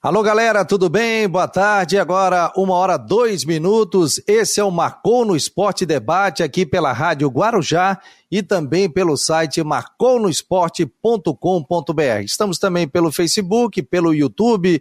Alô, galera, tudo bem? Boa tarde. Agora, uma hora, dois minutos. Esse é o Marcou no Esporte Debate aqui pela Rádio Guarujá e também pelo site marconosport.com.br. Estamos também pelo Facebook, pelo YouTube,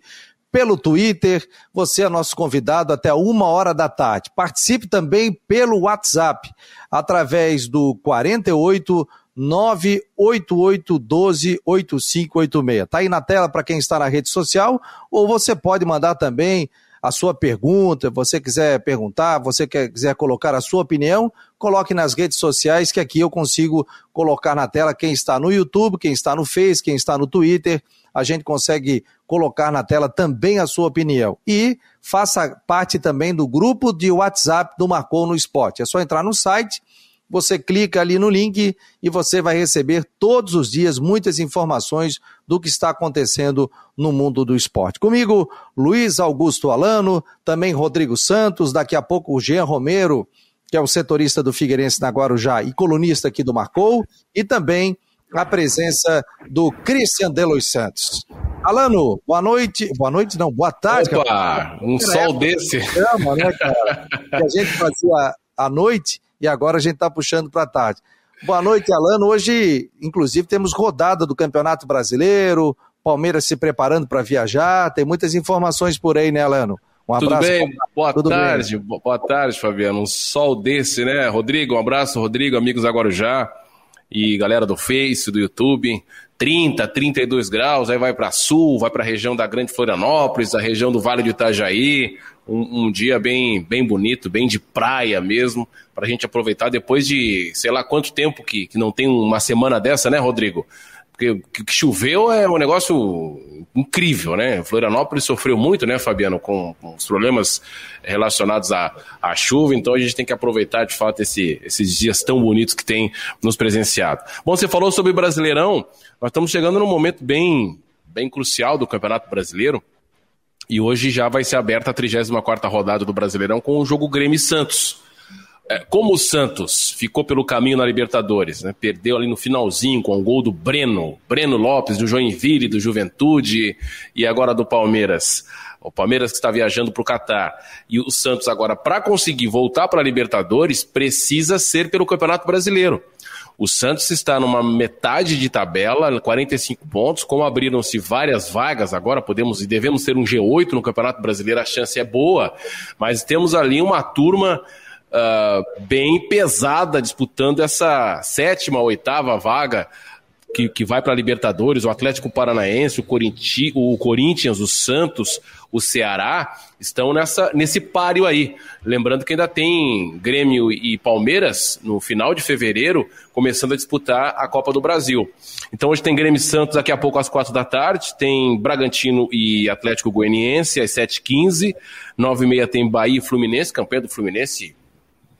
pelo Twitter. Você é nosso convidado até uma hora da tarde. Participe também pelo WhatsApp, através do 48 988128586. Está aí na tela para quem está na rede social, ou você pode mandar também a sua pergunta, você quiser perguntar, você quiser colocar a sua opinião, coloque nas redes sociais que aqui eu consigo colocar na tela quem está no YouTube, quem está no Face, quem está no Twitter, a gente consegue colocar na tela também a sua opinião. E faça parte também do grupo de WhatsApp do Marcou no Esporte. É só entrar no site você clica ali no link e você vai receber todos os dias muitas informações do que está acontecendo no mundo do esporte. Comigo, Luiz Augusto Alano, também Rodrigo Santos, daqui a pouco o Jean Romero, que é o setorista do Figueirense na Guarujá e colunista aqui do Marcou, e também a presença do Christian Delois Santos. Alano, boa noite. Boa noite, não, boa tarde. Opa, um sol desse. Chama, né, cara? Que a gente fazia à noite e agora a gente está puxando para tarde. Boa noite, Alano. Hoje, inclusive, temos rodada do Campeonato Brasileiro, Palmeiras se preparando para viajar, tem muitas informações por aí, né, Alano? Um abraço. Tudo bem? Boa Tudo tarde, bem? boa tarde, Fabiano. Um sol desse, né? Rodrigo, um abraço, Rodrigo, amigos agora já e galera do Face, do YouTube. 30, 32 graus, aí vai para sul, vai para a região da Grande Florianópolis, a região do Vale do Itajaí, um, um, dia bem, bem bonito, bem de praia mesmo, para a gente aproveitar depois de sei lá quanto tempo que, que não tem uma semana dessa, né, Rodrigo? Porque que choveu é um negócio incrível, né? Florianópolis sofreu muito, né, Fabiano, com, com os problemas relacionados à, à, chuva, então a gente tem que aproveitar de fato esse, esses dias tão bonitos que tem nos presenciado. Bom, você falou sobre Brasileirão, nós estamos chegando num momento bem, bem crucial do Campeonato Brasileiro. E hoje já vai ser aberta a 34 rodada do Brasileirão com o jogo Grêmio Santos. É, como o Santos ficou pelo caminho na Libertadores, né? perdeu ali no finalzinho com o gol do Breno, Breno Lopes, do Joinville, do Juventude e agora do Palmeiras. O Palmeiras que está viajando para o Catar. E o Santos agora, para conseguir voltar para a Libertadores, precisa ser pelo Campeonato Brasileiro. O Santos está numa metade de tabela, 45 pontos. Como abriram-se várias vagas, agora podemos e devemos ter um G8 no Campeonato Brasileiro, a chance é boa, mas temos ali uma turma uh, bem pesada disputando essa sétima, oitava vaga que, que vai para a Libertadores, o Atlético Paranaense, o, Corinti, o Corinthians, o Santos, o Ceará, estão nessa, nesse páreo aí. Lembrando que ainda tem Grêmio e Palmeiras no final de fevereiro, começando a disputar a Copa do Brasil. Então hoje tem Grêmio e Santos daqui a pouco às quatro da tarde, tem Bragantino e Atlético Goianiense às 7h15, 9h30 tem Bahia e Fluminense, campanha do Fluminense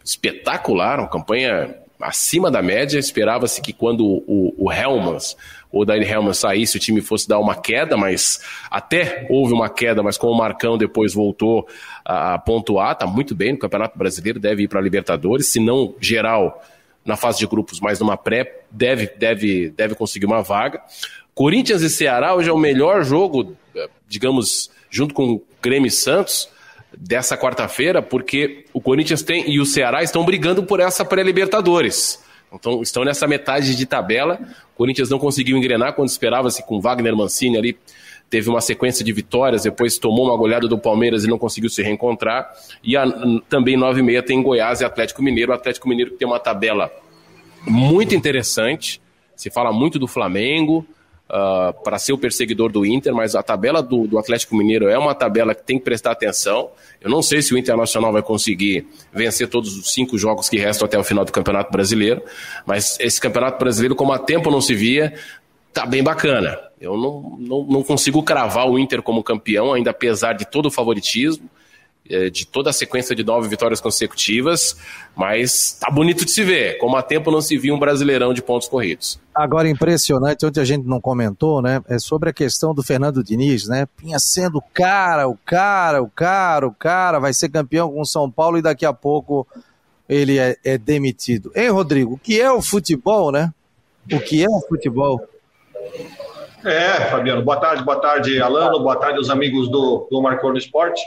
espetacular, uma campanha acima da média. Esperava-se que quando o, o Helmans, o Dani Helmans saísse, o time fosse dar uma queda, mas até houve uma queda, mas com o Marcão depois voltou a, pontuar, está muito bem no Campeonato Brasileiro, deve ir para a Libertadores, se não geral na fase de grupos, mas numa pré, deve, deve, deve conseguir uma vaga. Corinthians e Ceará hoje é o melhor jogo, digamos, junto com Grêmio e Santos, dessa quarta-feira, porque o Corinthians tem e o Ceará estão brigando por essa pré-Libertadores. Então, estão nessa metade de tabela. O Corinthians não conseguiu engrenar quando esperava-se com Wagner Mancini ali. Teve uma sequência de vitórias, depois tomou uma goleada do Palmeiras e não conseguiu se reencontrar. E a, também 9 e meia tem Goiás e Atlético Mineiro. O Atlético Mineiro tem uma tabela muito interessante. Se fala muito do Flamengo, uh, ah, para ser o perseguidor do Inter, mas a tabela do, do, Atlético Mineiro é uma tabela que tem que prestar atenção. Eu não sei se o Internacional vai conseguir vencer todos os cinco jogos que restam até o final do Campeonato Brasileiro, mas esse Campeonato Brasileiro, como há tempo não se via, tá bem bacana. Eu não, não, não consigo cravar o Inter como campeão, ainda apesar de todo o favoritismo. É, de toda a sequência de nove vitórias consecutivas, mas tá bonito de se ver. Como há tempo não se viu um brasileirão de pontos corridos. Agora, impressionante, onde a gente não comentou, né? É sobre a questão do Fernando Diniz, né? Vinha sendo o cara, o cara, o cara, o cara, vai ser campeão com o São Paulo e daqui a pouco ele é, é demitido. Hein, Rodrigo? O que é o futebol, né? O que é o futebol? É, Fabiano, boa tarde, boa tarde, Alano, boa tarde aos amigos do, do Marcou no Esporte.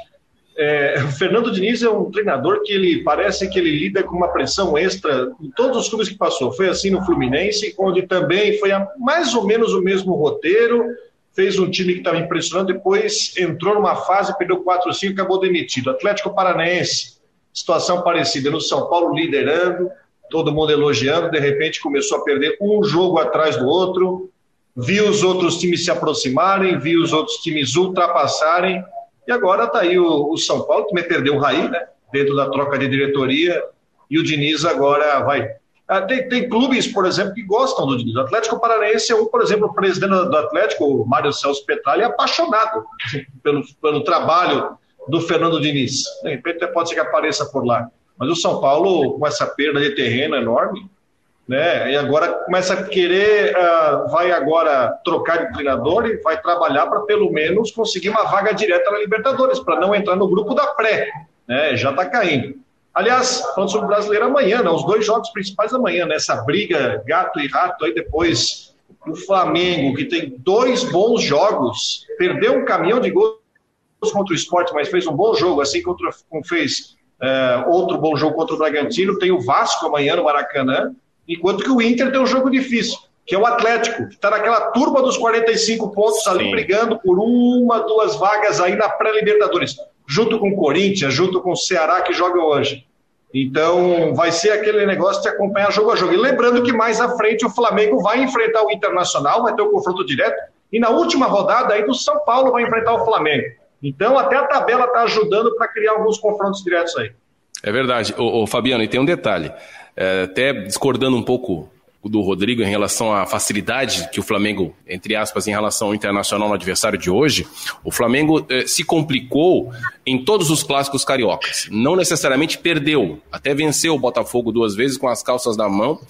É, o Fernando Diniz é um treinador que ele parece que ele lida com uma pressão extra em todos os clubes que passou. Foi assim no Fluminense, onde também foi a, mais ou menos o mesmo roteiro, fez um time que estava impressionando, depois entrou numa fase, perdeu 4 5 e acabou demitido. Atlético Paranaense, situação parecida no São Paulo, liderando, todo mundo elogiando, de repente começou a perder um jogo atrás do outro, viu os outros times se aproximarem, viu os outros times ultrapassarem e agora está aí o, o, São Paulo, que me perdeu o Raí, né? Dentro da troca de diretoria, e o Diniz agora vai. Ah, tem, tem, clubes, por exemplo, que gostam do Diniz. O Atlético Paranaense é um, por exemplo, o presidente do Atlético, o Mário Celso Petralha, é apaixonado pelo, pelo trabalho do Fernando Diniz. De repente pode ser que apareça por lá. Mas o São Paulo, com essa perda de terreno enorme, né? E agora começa a querer, uh, vai agora trocar de treinador e vai trabalhar para pelo menos conseguir uma vaga direta na Libertadores, para não entrar no grupo da pré, né? Já está caindo. Aliás, falando sobre o brasileiro amanhã, né? Os dois jogos principais amanhã, né? Briga gato e rato aí depois o Flamengo, que tem dois bons jogos, perdeu um caminhão de gols contra o esporte, mas fez um bom jogo, assim como fez uh, outro bom jogo contra o Bragantino. Tem o Vasco amanhã no Maracanã Enquanto que o Inter tem um jogo difícil, que é o Atlético, que está naquela turma dos 45 pontos Sim. ali, brigando por uma, duas vagas aí na pré-Libertadores, junto com o Corinthians, junto com o Ceará que joga hoje. Então, vai ser aquele negócio de acompanhar jogo a jogo. E lembrando que mais à frente o Flamengo vai enfrentar o Internacional, vai ter o um confronto direto, e na última rodada aí do São Paulo vai enfrentar o Flamengo. Então, até a tabela está ajudando para criar alguns confrontos diretos aí. É verdade. Ô, ô, Fabiano, e tem um detalhe é, até discordando um pouco do Rodrigo em relação à facilidade que o Flamengo, entre aspas, em relação ao internacional no adversário de hoje, o Flamengo eh, se complicou em todos os clássicos cariocas. Não necessariamente perdeu, até venceu o Botafogo duas vezes com as calças na mão,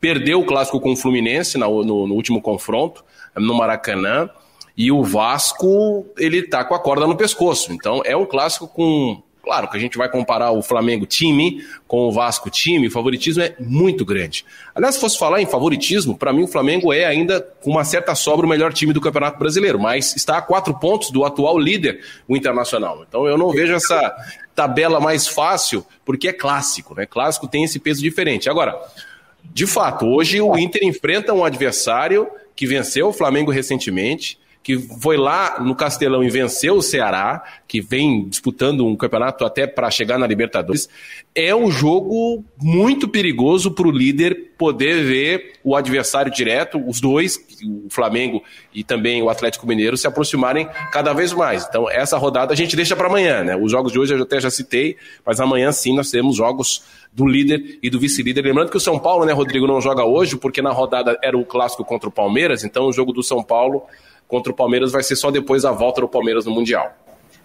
perdeu o clássico com o Fluminense no, no, no último confronto, no Maracanã, e o Vasco, ele tá com a corda no pescoço. Então é um clássico com Claro que a gente vai comparar o Flamengo time com o Vasco time, o favoritismo é muito grande. Aliás, se fosse falar em favoritismo, para mim o Flamengo é ainda, com uma certa sobra, o melhor time do Campeonato Brasileiro, mas está a quatro pontos do atual líder, o Internacional. Então eu não vejo essa tabela mais fácil, porque é clássico, né? Clássico tem esse peso diferente. Agora, de fato, hoje o Inter enfrenta um adversário que venceu o Flamengo recentemente, que foi lá no Castelão e venceu o Ceará, que vem disputando um campeonato até para chegar na Libertadores, é um jogo muito perigoso para o líder poder ver o adversário direto, os dois, o Flamengo e também o Atlético Mineiro, se aproximarem cada vez mais. Então, essa rodada a gente deixa para amanhã, né? Os jogos de hoje eu até já citei, mas amanhã sim nós temos jogos do líder e do vice-líder. Lembrando que o São Paulo, né, Rodrigo, não joga hoje, porque na rodada era o clássico contra o Palmeiras, então o jogo do São Paulo contra o Palmeiras vai ser só depois da volta do Palmeiras no Mundial.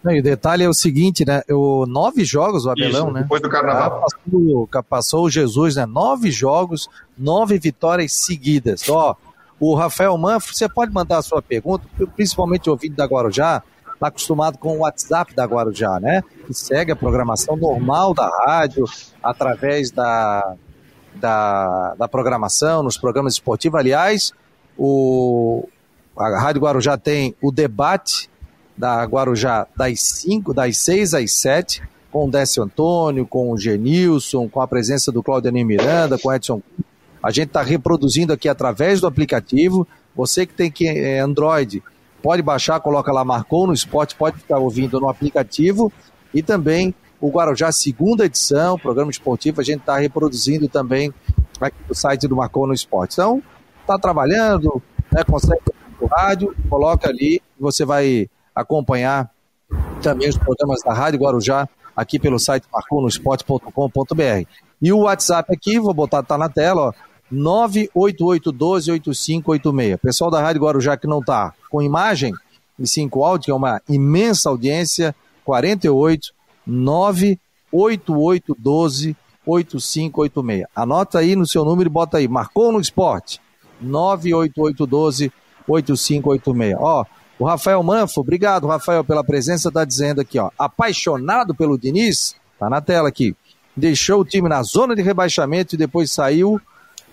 e o detalhe é o seguinte, né? O, nove jogos, o Abelão, Isso, né? Depois do Carnaval. Passou, passou o Jesus, né? Nove jogos, nove vitórias seguidas. Ó, o Rafael Manfro, você pode mandar a sua pergunta, principalmente o ouvido da Guarujá, está acostumado com o WhatsApp da Guarujá, né? Que segue a programação normal da rádio, através da, da, da programação, nos programas esportivos. Aliás, o, a Rádio Guarujá tem o debate da Guarujá das 5, das 6 às 7, com o Décio Antônio, com o Genilson, com a presença do Claudio Miranda, com o Edson. A gente está reproduzindo aqui através do aplicativo. Você que tem que é, Android, pode baixar, coloca lá, marcou no esporte, pode ficar ouvindo no aplicativo. E também o Guarujá, segunda edição, programa esportivo, a gente está reproduzindo também aqui no site do Marcou no Esporte. Então, está trabalhando, né, consegue rádio, coloca ali você vai acompanhar também os programas da Rádio Guarujá aqui pelo site marconosport.com.br. E o WhatsApp aqui, vou botar, tá na tela, ó, 988128586. Pessoal da Rádio Guarujá que não está com imagem e sim com áudio, que é uma imensa audiência, 48 98812 8586. Anota aí no seu número e bota aí, marcou no esporte, 98812 8586. Ó, o Rafael Manfo, obrigado, Rafael, pela presença, tá dizendo aqui, ó, apaixonado pelo Diniz, tá na tela aqui, deixou o time na zona de rebaixamento e depois saiu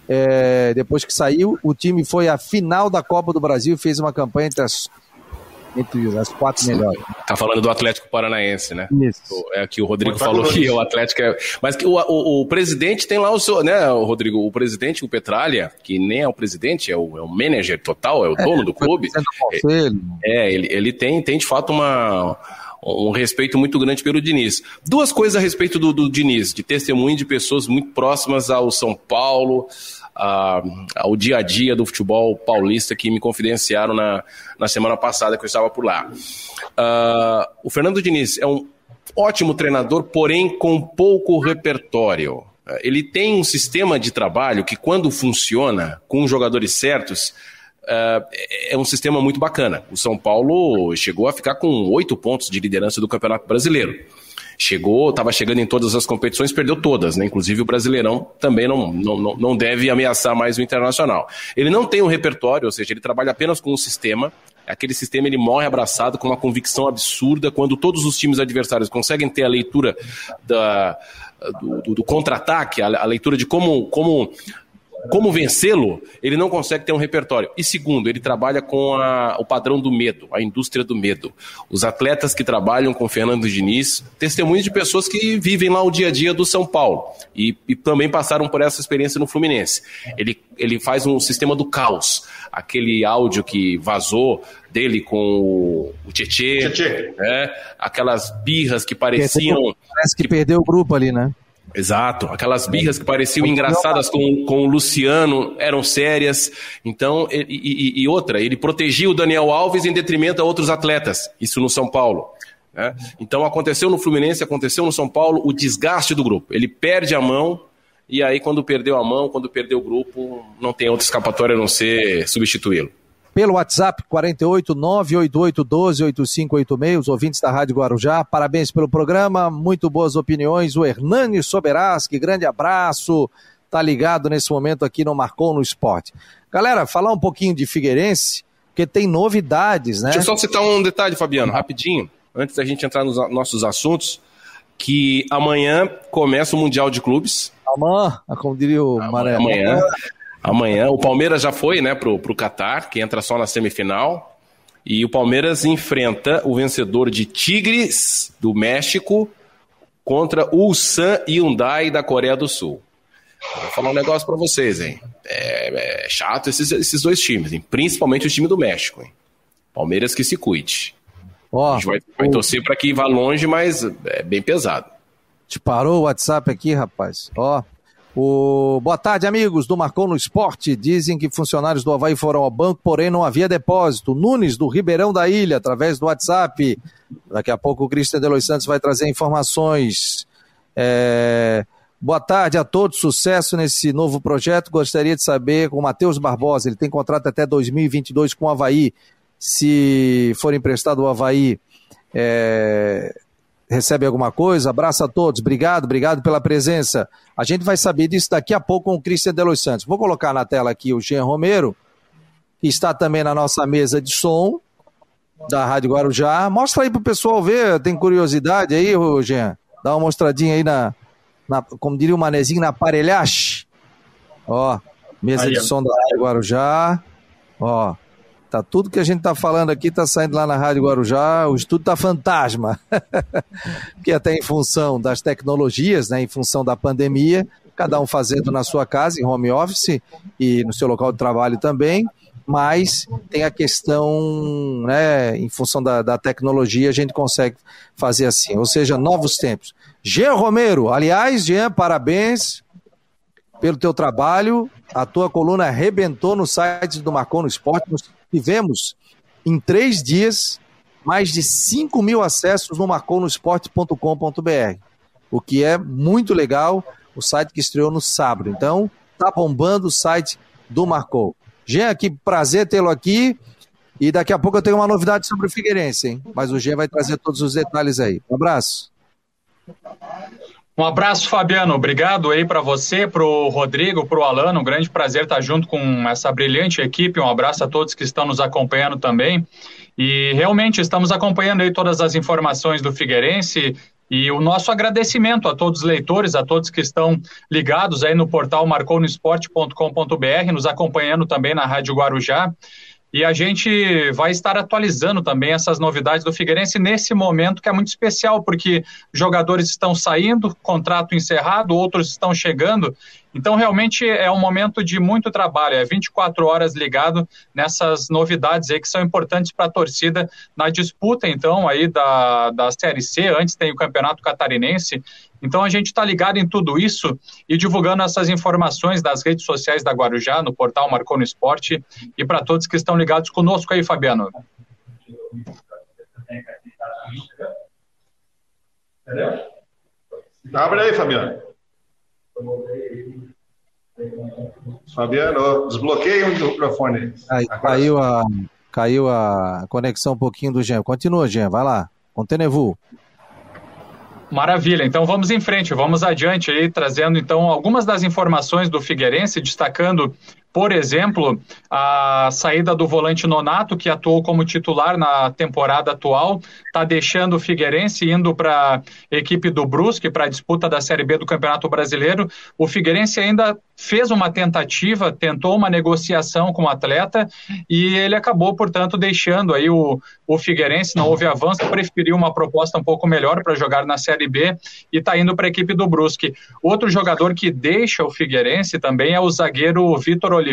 é, depois que saiu, o time foi à final da Copa do Brasil e fez uma campanha entre as entre as quatro melhores. Tá falando do Atlético Paranaense, né? Isso. É que o Rodrigo Muito falou que o Atlético é. Mas que o, o, o, presidente tem lá o seu, né, o Rodrigo? O presidente, o Petralha, que nem é o presidente, é o, é o manager total, é o é, dono do clube. É, é, ele, ele tem, tem de fato uma um respeito muito grande pelo Diniz. Duas coisas a respeito do, do Diniz, de testemunho de pessoas muito próximas ao São Paulo, a, ao dia a dia do futebol paulista que me confidenciaram na, na semana passada que eu estava por lá. Uh, o Fernando Diniz é um ótimo treinador, porém com pouco repertório. Ele tem um sistema de trabalho que, quando funciona com os jogadores certos, uh, é um sistema muito bacana. O São Paulo chegou a ficar com oito pontos de liderança do Campeonato Brasileiro chegou, estava chegando em todas as competições, perdeu todas, né? Inclusive o Brasileirão também não, não, não deve ameaçar mais o Internacional. Ele não tem um repertório, ou seja, ele trabalha apenas com um sistema. Aquele sistema ele morre abraçado com uma convicção absurda quando todos os times adversários conseguem ter a leitura da, do, do, do contra-ataque, a, a, leitura de como, como como vencê-lo, ele não consegue ter um repertório. E segundo, ele trabalha com a, o padrão do medo, a indústria do medo. Os atletas que trabalham com Fernando Diniz, testemunhos de pessoas que vivem lá o dia a dia do São Paulo e, e também passaram por essa experiência no Fluminense. Ele, ele faz um sistema do caos. Aquele áudio que vazou dele com o, o Tietê, Né? aquelas birras que pareciam. Parece que, que perdeu o grupo ali, né? Exato, aquelas birras que pareciam engraçadas com, com o Luciano eram sérias. Então, e, e, e, outra, ele protegia o Daniel Alves em detrimento a outros atletas, isso no São Paulo. Né? Então, aconteceu no Fluminense, aconteceu no São Paulo o desgaste do grupo. Ele perde a mão, e aí, quando perdeu a mão, quando perdeu o grupo, não tem outra escapatória a não ser substituí-lo pelo WhatsApp 48 988 12 8586, os ouvintes da Rádio Guarujá. Parabéns pelo programa, muito boas opiniões. O Hernani Soberaski, grande abraço. Tá ligado nesse momento aqui no Marcou no Esporte. Galera, falar um pouquinho de Figueirense, porque tem novidades, né? Deixa eu só citar um detalhe, Fabiano, rapidinho, antes da gente entrar nos nossos assuntos, que amanhã começa o Mundial de Clubes. Amanhã, como diria o Maré. Amanhã. Amanhã. O Palmeiras já foi, né, pro, pro Qatar, que entra só na semifinal. E o Palmeiras enfrenta o vencedor de Tigres, do México, contra o Ulsan Hyundai da Coreia do Sul. Vou falar um negócio para vocês, hein? É, é, chato esses, esses dois times, hein? principalmente o time do México. Hein? Palmeiras que se cuide. Oh, a gente vai, vai torcer para que vá longe, mas é bem pesado. Te parou o WhatsApp aqui, rapaz? Ó, o... Boa tarde, amigos do Marcou no Esporte. Dizem que funcionários do Havaí foram ao banco, porém não havia depósito. Nunes, do Ribeirão da Ilha, através do WhatsApp. Daqui a pouco o Cristian Delois Santos vai trazer informações. É... Boa tarde a todos, sucesso nesse novo projeto. Gostaria de saber com o Matheus Barbosa, ele tem contrato até 2022 com o Havaí. Se for emprestado o Havaí, é recebe alguma coisa. Abraço a todos, obrigado, obrigado pela presença. A gente vai saber disso daqui a pouco com o Cristian Delos Santos. Vou colocar na tela aqui o Jean Romero, que está também na nossa mesa de som da Rádio Guarujá. Mostra aí pro pessoal ver, tem curiosidade aí, Jean? Dá uma mostradinha aí na, na como diria o manezinho, na aparelhagem. Ó, mesa aí, de som da Rádio Guarujá. Ó, Tá tudo que a gente tá falando aqui tá saindo lá na Rádio Guarujá, o estudo tá fantasma. que até em função das tecnologias, né, em função da pandemia, cada um fazendo na sua casa, em home office e no seu local de trabalho também, mas tem a questão, né, em função da, da tecnologia, a gente consegue fazer assim, ou seja, novos tempos. Jean Romero, aliás, Jean, parabéns pelo teu trabalho, a tua coluna arrebentou no site do Marcon no Esporte, tivemos em três dias mais de 5 mil acessos no marconosport.com.br, o que é muito legal, o site que estreou no sábado. Então, tá bombando o site do Marcou. Jean, que prazer tê-lo aqui. E daqui a pouco eu tenho uma novidade sobre o Figueirense, hein? Mas o Jean vai trazer todos os detalhes aí. Um abraço. Um abraço, Fabiano. Obrigado aí para você, para o Rodrigo, para o Alano. Um grande prazer estar junto com essa brilhante equipe. Um abraço a todos que estão nos acompanhando também. E realmente estamos acompanhando aí todas as informações do Figueirense. E o nosso agradecimento a todos os leitores, a todos que estão ligados aí no portal marconosport.com.br, nos acompanhando também na Rádio Guarujá. E a gente vai estar atualizando também essas novidades do Figueirense nesse momento que é muito especial, porque jogadores estão saindo, contrato encerrado, outros estão chegando. Então, realmente é um momento de muito trabalho, é 24 horas ligado nessas novidades aí que são importantes para a torcida na disputa, então, aí da, da Série C. Antes tem o Campeonato Catarinense então a gente está ligado em tudo isso e divulgando essas informações das redes sociais da Guarujá, no portal Marcou no Esporte, e para todos que estão ligados conosco aí, Fabiano. Abre aí, Fabiano. Fabiano, desbloqueia o microfone. caiu, a, caiu a conexão um pouquinho do Jean. Continua, Jean, vai lá. Contenevu. Maravilha, então vamos em frente, vamos adiante aí, trazendo então algumas das informações do Figueirense, destacando por exemplo, a saída do volante Nonato, que atuou como titular na temporada atual, está deixando o Figueirense indo para a equipe do Brusque para a disputa da Série B do Campeonato Brasileiro. O Figueirense ainda fez uma tentativa, tentou uma negociação com o atleta e ele acabou, portanto, deixando aí o, o Figueirense, não houve avanço, preferiu uma proposta um pouco melhor para jogar na Série B e está indo para a equipe do Brusque. Outro jogador que deixa o Figueirense também é o zagueiro Vitor Oliveira,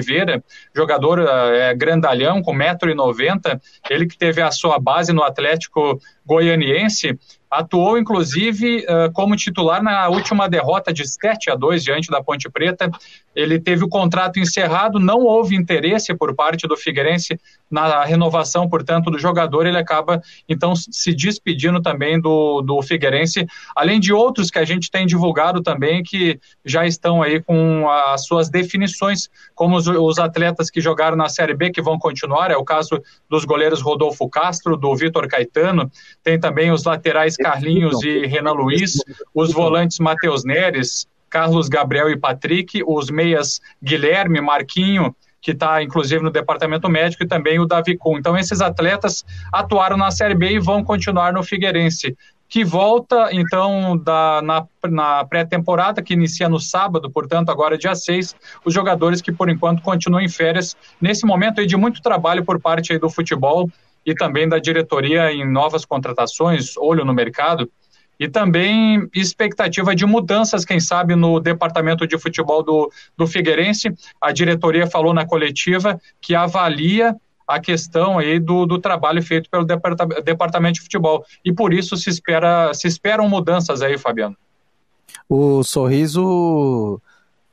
jogador é, grandalhão, com 1,90m, ele que teve a sua base no Atlético Goianiense, atuou inclusive uh, como titular na última derrota de 7 a 2 diante da Ponte Preta. Ele teve o contrato encerrado, não houve interesse por parte do Figueirense na renovação, portanto, do jogador. Ele acaba então se despedindo também do, do Figueirense, além de outros que a gente tem divulgado também que já estão aí com as suas definições, como os, os atletas que jogaram na Série B que vão continuar. É o caso dos goleiros Rodolfo Castro, do Vitor Caetano, tem também os laterais Carlinhos e Renan Luiz, os volantes Matheus Neres, Carlos Gabriel e Patrick, os meias Guilherme, Marquinho, que está inclusive no departamento médico, e também o Davi Kuhn. Então, esses atletas atuaram na Série B e vão continuar no Figueirense, que volta, então, da, na, na pré-temporada, que inicia no sábado, portanto, agora dia 6, os jogadores que, por enquanto, continuam em férias, nesse momento aí de muito trabalho por parte do futebol, e também da diretoria em novas contratações, olho no mercado, e também expectativa de mudanças, quem sabe, no departamento de futebol do, do Figueirense. A diretoria falou na coletiva que avalia a questão aí do, do trabalho feito pelo departamento de futebol. E por isso se, espera, se esperam mudanças aí, Fabiano. O sorriso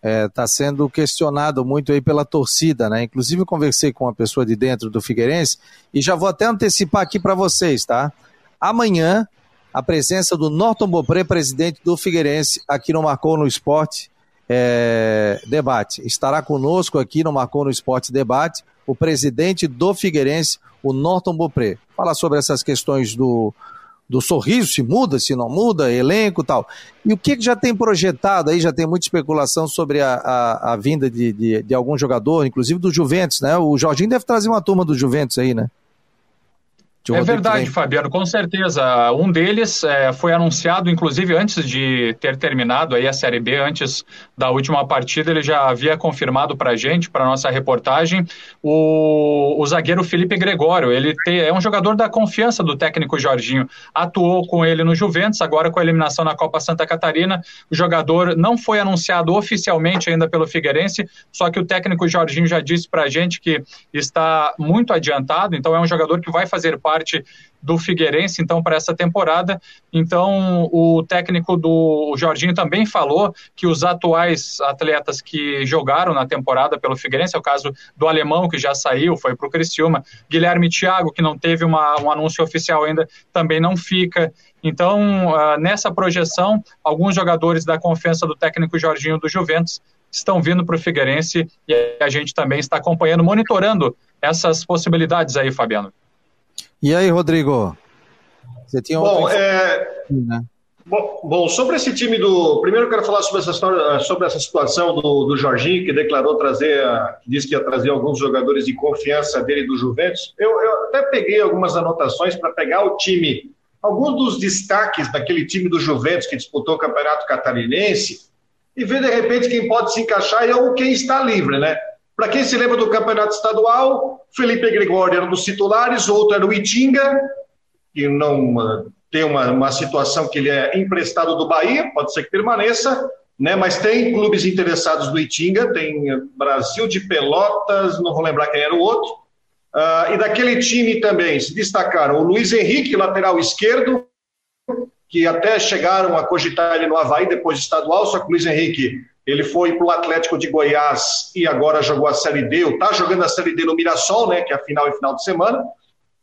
está é, tá sendo questionado muito aí pela torcida, né? Inclusive conversei com uma pessoa de dentro do Figueirense e já vou até antecipar aqui para vocês, tá? Amanhã a presença do Norton Bopré, presidente do Figueirense, aqui no Marcou no Esporte é, Debate. Estará conosco aqui no Marcou no Esporte Debate o presidente do Figueirense, o Norton Bopré. Falar sobre essas questões do, do sorriso, se muda, se não muda, elenco tal. E o que, que já tem projetado aí, já tem muita especulação sobre a, a, a vinda de, de, de, algum jogador, inclusive do Juventus, né? O Jorginho deve trazer uma turma do Juventus aí, né? É verdade, Fabiano, com certeza. Um deles é, foi anunciado, inclusive, antes de ter terminado aí a Série B, antes da última partida, ele já havia confirmado para a gente, para nossa reportagem, o, o zagueiro Felipe Gregório. Ele te, é um jogador da confiança do técnico Jorginho. Atuou com ele no Juventus, agora com a eliminação na Copa Santa Catarina. O jogador não foi anunciado oficialmente ainda pelo Figueirense, só que o técnico Jorginho já disse para a gente que está muito adiantado, então é um jogador que vai fazer parte parte do Figueirense, então, para essa temporada. Então, o técnico do Jorginho também falou que os atuais atletas que jogaram na temporada pelo Figueirense, é o caso do alemão, que já saiu, foi para o Criciúma, Guilherme Thiago, que não teve uma, um anúncio oficial ainda, também não fica. Então, uh, nessa projeção, alguns jogadores da confiança do técnico Jorginho do Juventus estão vindo para o Figueirense e a gente também está acompanhando, monitorando essas possibilidades aí, Fabiano. E aí, Rodrigo? Você tinha bom, é... né? bom, bom, sobre esse time do. Primeiro eu quero falar sobre essa história, sobre essa situação do, do Jorginho, que declarou trazer, disse que ia trazer alguns jogadores de confiança dele do Juventus. Eu, eu até peguei algumas anotações para pegar o time alguns dos destaques daquele time do Juventus que disputou o Campeonato Catarinense e ver de repente quem pode se encaixar é ou quem está livre, né? Para quem se lembra do Campeonato Estadual, Felipe Gregório era um dos titulares, outro era o Itinga, que não uh, tem uma, uma situação que ele é emprestado do Bahia, pode ser que permaneça, né? Mas tem clubes interessados do Itinga, tem Brasil de Pelotas, não vou lembrar quem era o outro. Uh, e daquele time também se destacaram o Luiz Henrique, lateral esquerdo, que até chegaram a cogitar ele no Havaí depois de estadual, só que o Luiz Henrique ele foi para o Atlético de Goiás e agora jogou a Série D, ou está jogando a Série D no Mirassol, né, que é a final e final de semana.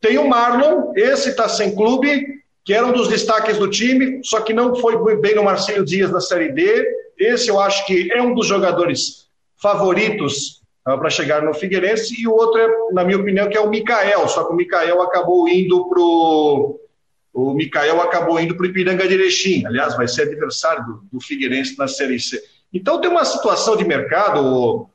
Tem o Marlon, esse está sem clube, que era um dos destaques do time, só que não foi bem no Marcelo Dias na Série D. Esse eu acho que é um dos jogadores favoritos uh, para chegar no Figueirense, e o outro, é, na minha opinião, que é o Mikael, só que o Mikael acabou indo para o Mikael acabou indo para o Ipiranga de Erechim, aliás, vai ser adversário do, do Figueirense na Série C. Então tem uma situação de mercado,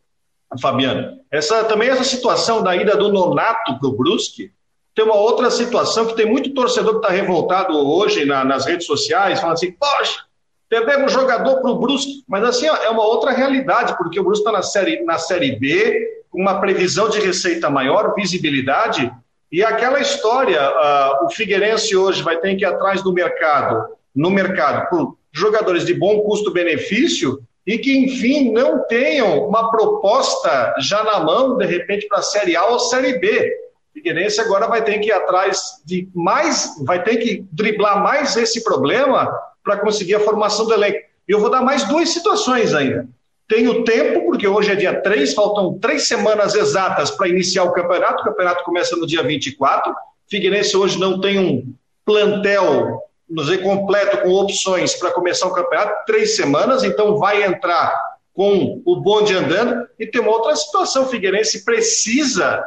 Fabiano, essa, também essa situação da ida do Nonato para o Brusque, tem uma outra situação que tem muito torcedor que está revoltado hoje na, nas redes sociais, falando assim, poxa, perdemos jogador para o Brusque, mas assim, é uma outra realidade, porque o Brusque está na série, na série B, uma previsão de receita maior, visibilidade, e aquela história, uh, o Figueirense hoje vai ter que ir atrás do mercado, no mercado, por jogadores de bom custo-benefício, e que, enfim, não tenham uma proposta já na mão, de repente, para a Série A ou Série B. Figueirense agora vai ter que ir atrás de mais, vai ter que driblar mais esse problema para conseguir a formação do elenco. E eu vou dar mais duas situações ainda. Tem o tempo, porque hoje é dia 3, faltam três semanas exatas para iniciar o campeonato. O campeonato começa no dia 24. Figueirense hoje não tem um plantel nos dizer, completo com opções para começar o campeonato, três semanas, então vai entrar com o bonde andando. E tem uma outra situação: o Figueirense precisa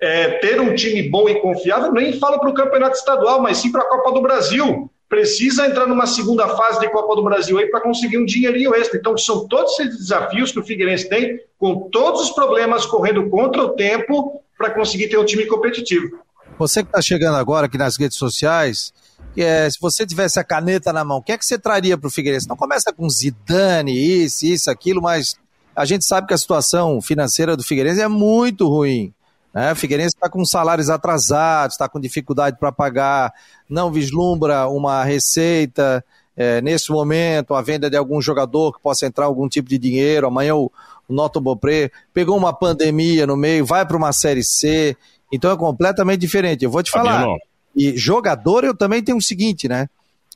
é, ter um time bom e confiável, nem fala para o campeonato estadual, mas sim para a Copa do Brasil. Precisa entrar numa segunda fase de Copa do Brasil aí para conseguir um dinheirinho extra. Então, são todos esses desafios que o Figueirense tem, com todos os problemas correndo contra o tempo, para conseguir ter um time competitivo. Você que está chegando agora aqui nas redes sociais, é, se você tivesse a caneta na mão, o que é que você traria para o Figueirense? Não começa com Zidane, isso, isso, aquilo, mas a gente sabe que a situação financeira do Figueirense é muito ruim. Né? O Figueirense está com salários atrasados, está com dificuldade para pagar, não vislumbra uma receita é, nesse momento, a venda de algum jogador que possa entrar algum tipo de dinheiro. Amanhã o, o Noto Bopré pegou uma pandemia no meio, vai para uma Série C, então é completamente diferente. Eu vou te falar. E jogador, eu também tenho o seguinte, né?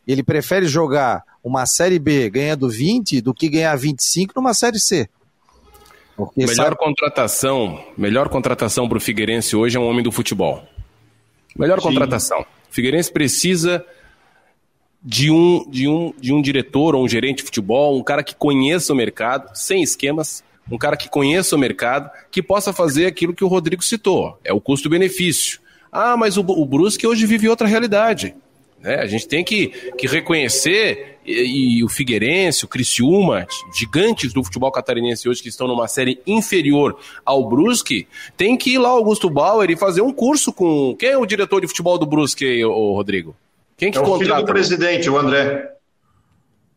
Ele prefere jogar uma Série B ganhando 20 do que ganhar 25 numa Série C. Porque melhor sabe... contratação, melhor contratação para o Figueirense hoje é um homem do futebol. Melhor Sim. contratação. O Figueirense precisa de um, de, um, de um diretor ou um gerente de futebol, um cara que conheça o mercado, sem esquemas, um cara que conheça o mercado, que possa fazer aquilo que o Rodrigo citou, é o custo-benefício. Ah, mas o, o Brusque hoje vive outra realidade. Né? A gente tem que, que reconhecer, e, e, o Figueirense, o Criciúma, gigantes do futebol catarinense hoje que estão numa série inferior ao Brusque, tem que ir lá, Augusto Bauer, e fazer um curso com. Quem é o diretor de futebol do Brusque, o Rodrigo? Quem que é o contrata? filho do presidente, o André.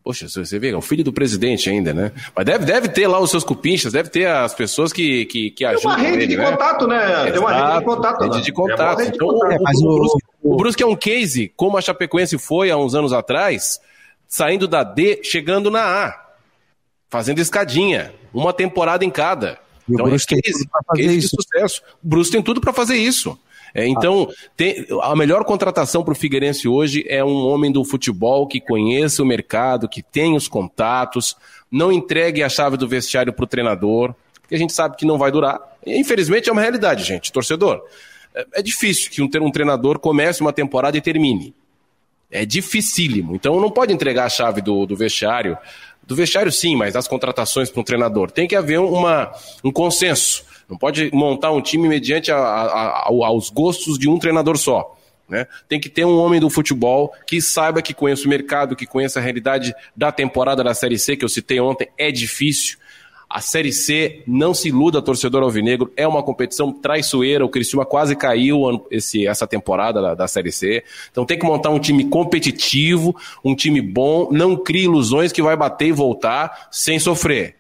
Poxa, você vê, é o filho do presidente ainda, né? Mas deve, deve ter lá os seus cupinchas, deve ter as pessoas que, que, que ajudam. Tem uma rede ele, de né? contato, né? Tem uma rede de contato. Rede de contato. É então, o, é, mas o, o, Brusque, o Brusque é um case, como a Chapecoense foi há uns anos atrás, saindo da D, chegando na A, fazendo escadinha, uma temporada em cada. então, é case, case de sucesso. O Brusque tem tudo para fazer isso. É, então, tem, a melhor contratação para o Figueirense hoje é um homem do futebol que conheça o mercado, que tem os contatos, não entregue a chave do vestiário para o treinador, porque a gente sabe que não vai durar. E, infelizmente é uma realidade, gente, torcedor. É, é difícil que um, um treinador comece uma temporada e termine. É dificílimo. Então não pode entregar a chave do, do vestiário. Do vestiário, sim, mas das contratações para um treinador. Tem que haver uma, um consenso. Não pode montar um time mediante a, a, a, aos gostos de um treinador só. Né? Tem que ter um homem do futebol que saiba que conheça o mercado, que conheça a realidade da temporada da Série C, que eu citei ontem, é difícil. A Série C, não se iluda, torcedor alvinegro, é uma competição traiçoeira. O Criciúma quase caiu esse, essa temporada da, da, Série C. Então tem que montar um time competitivo, um time bom. Não crie ilusões que vai bater e voltar sem sofrer.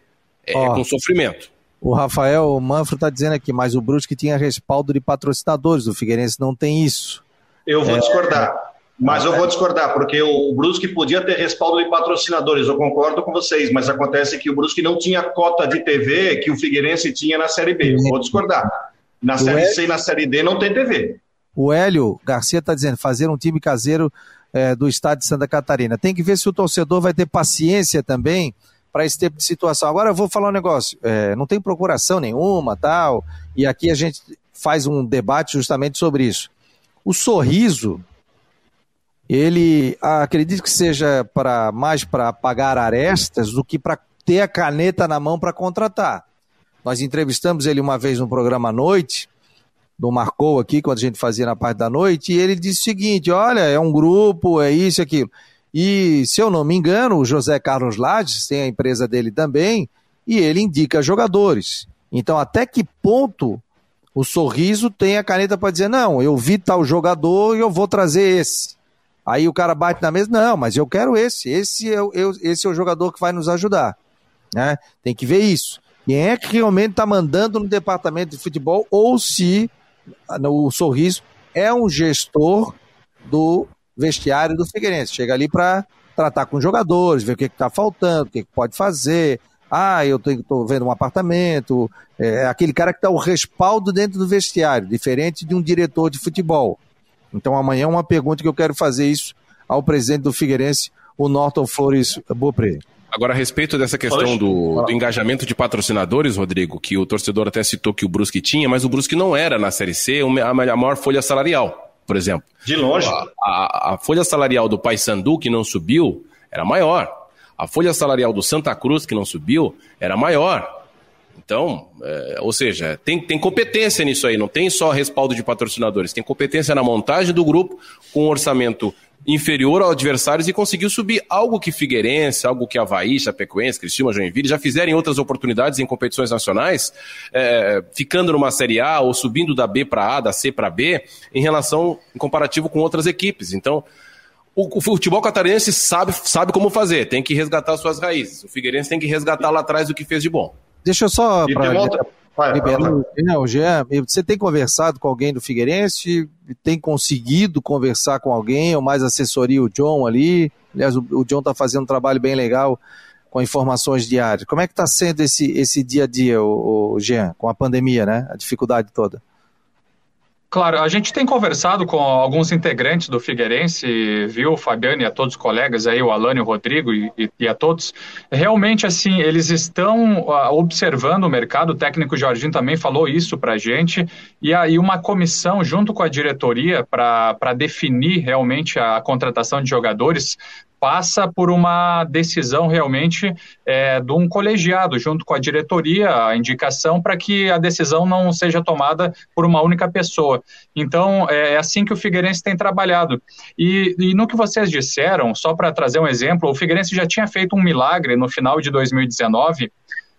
É, com sofrimento. O Rafael Manfro está dizendo aqui, mas o Brusque tinha respaldo de patrocinadores. O Figueirense não tem isso. Eu vou é, discordar. Mas eu vou discordar, porque o Brusque podia ter respaldo de patrocinadores, eu concordo com vocês, mas acontece que o Brusque não tinha cota de TV que o Figueirense tinha na Série B. Eu vou discordar. Na o Série C e na Série D não tem TV. O Hélio Garcia está dizendo, fazer um time caseiro é, do estado de Santa Catarina. Tem que ver se o torcedor vai ter paciência também para esse tipo de situação. Agora eu vou falar um negócio, é, não tem procuração nenhuma, tal, e aqui a gente faz um debate justamente sobre isso. O sorriso ele acredito que seja para mais para pagar arestas do que para ter a caneta na mão para contratar. Nós entrevistamos ele uma vez no programa à noite, do Marcou aqui, quando a gente fazia na parte da noite, e ele disse o seguinte: olha, é um grupo, é isso e aquilo. E, se eu não me engano, o José Carlos Lages tem a empresa dele também, e ele indica jogadores. Então, até que ponto o sorriso tem a caneta para dizer: não, eu vi tal jogador e eu vou trazer esse. Aí o cara bate na mesa, não, mas eu quero esse, esse é, eu, esse é o jogador que vai nos ajudar. Né? Tem que ver isso. Quem é que realmente está mandando no departamento de futebol ou se o Sorriso é um gestor do vestiário do Figueirense. Chega ali para tratar com os jogadores, ver o que está faltando, o que, que, pode fazer. Ah, eu estou vendo um apartamento. É aquele cara que está o respaldo dentro do vestiário, diferente de um diretor de futebol. Então amanhã uma pergunta que eu quero fazer isso ao presidente do Figueirense, o Norton Flores Beaupré. Agora, a respeito dessa questão do, do, engajamento de patrocinadores, Rodrigo, que o torcedor até citou que o Brusque tinha, mas o Brusque não era na Série C a maior folha salarial, por exemplo. De longe. A, a, a folha salarial do Paysandu, que não subiu, era maior. A folha salarial do Santa Cruz, que não subiu, era maior. Então, é, ou seja, tem, tem competência nisso aí, não tem só respaldo de patrocinadores, tem competência na montagem do grupo com um orçamento inferior aos adversários e conseguiu subir algo que Figueirense, algo que Havaí, Chapecoense, Cristina, Joinville já fizeram em outras oportunidades em competições nacionais, é, ficando numa Série A ou subindo da B para A, da C para B, em relação, em comparativo com outras equipes. Então, o, o, futebol catarinense sabe, sabe como fazer, tem que resgatar suas raízes. O Figueirense tem que resgatar lá atrás o que fez de bom. Deixa eu só para liberar o Jean, você tem conversado com alguém do Figueirense? Tem conseguido conversar com alguém, ou mais assessoria o John ali? Aliás, o, o John está fazendo um trabalho bem legal com informações diárias. Como é que está sendo esse, esse dia a dia, o, o Jean, com a pandemia, né? A dificuldade toda? Claro, a gente tem conversado com alguns integrantes do Figueirense, viu, Fabiano e a todos os colegas aí, o Alane, o Rodrigo e, e, a todos. Realmente, assim, eles estão uh, observando o mercado, o técnico Jorginho também falou isso para a gente, e aí uma comissão junto com a diretoria para definir realmente a contratação de jogadores passa por uma decisão realmente é, de um colegiado, junto com a diretoria, a indicação para que a decisão não seja tomada por uma única pessoa. Então, é, é assim que o Figueirense tem trabalhado. E, e no que vocês disseram, só para trazer um exemplo, o Figueirense já tinha feito um milagre no final de 2019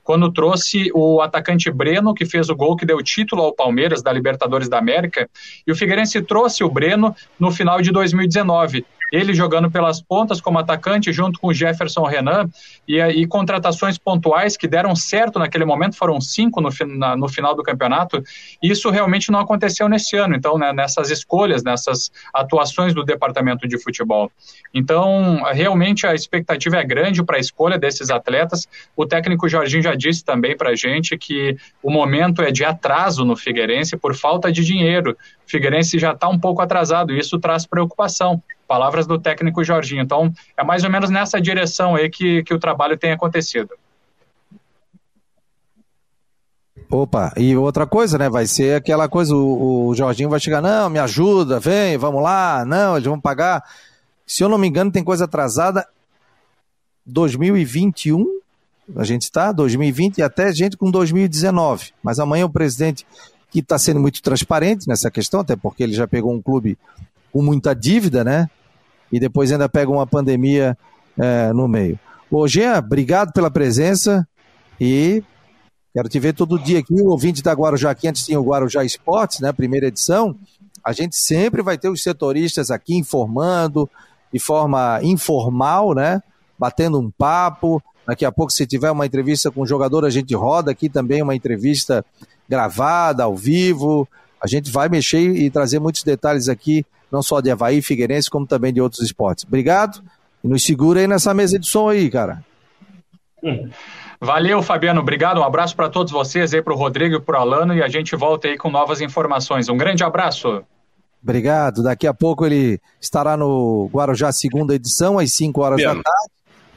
quando trouxe o atacante Breno, que fez o gol que deu título ao Palmeiras da Libertadores da América, e o Figueirense trouxe o Breno no final de 2019 ele jogando pelas pontas como atacante, junto com o Jefferson Renan, e, e contratações pontuais que deram certo naquele momento, foram cinco no, na, no final do campeonato, isso realmente não aconteceu nesse ano, então, né, nessas escolhas, nessas atuações do departamento de futebol. Então, realmente a expectativa é grande para a escolha desses atletas. O técnico Jorginho já disse também para a gente que o momento é de atraso no Figueirense por falta de dinheiro. O Figueirense já está um pouco atrasado e isso traz preocupação. Palavras do técnico Jorginho. Então, é mais ou menos nessa direção aí que, que o trabalho tem acontecido. Opa, e outra coisa, né? Vai ser aquela coisa, o, o Jorginho vai chegar, não, me ajuda, vem, vamos lá, não, eles vão pagar. Se eu não me engano, tem coisa atrasada 2021, a gente está, 2020 e até gente com 2019. Mas amanhã o presidente, que está sendo muito transparente nessa questão, até porque ele já pegou um clube com muita dívida, né? E depois ainda pega uma pandemia é, no meio. Ô, Jean, obrigado pela presença e Quero te ver todo dia aqui. O ouvinte da Guarujá aqui, antes tinha o Guarujá Esportes, né? Primeira edição. A gente sempre vai ter os setoristas aqui informando de forma informal, né? Batendo um papo. Daqui a pouco, se tiver uma entrevista com o jogador, a gente roda aqui também uma entrevista gravada, ao vivo. A gente vai mexer e trazer muitos detalhes aqui, não só de Havaí, Figueirense, como também de outros esportes. Obrigado e nos segura aí nessa mesa de som aí, cara. Valeu, Fabiano. Obrigado. Um abraço para todos vocês aí, para o Rodrigo e para o Alano, e a gente volta aí com novas informações. Um grande abraço. Obrigado. Daqui a pouco ele estará no Guarujá, segunda edição, às 5 horas da tarde.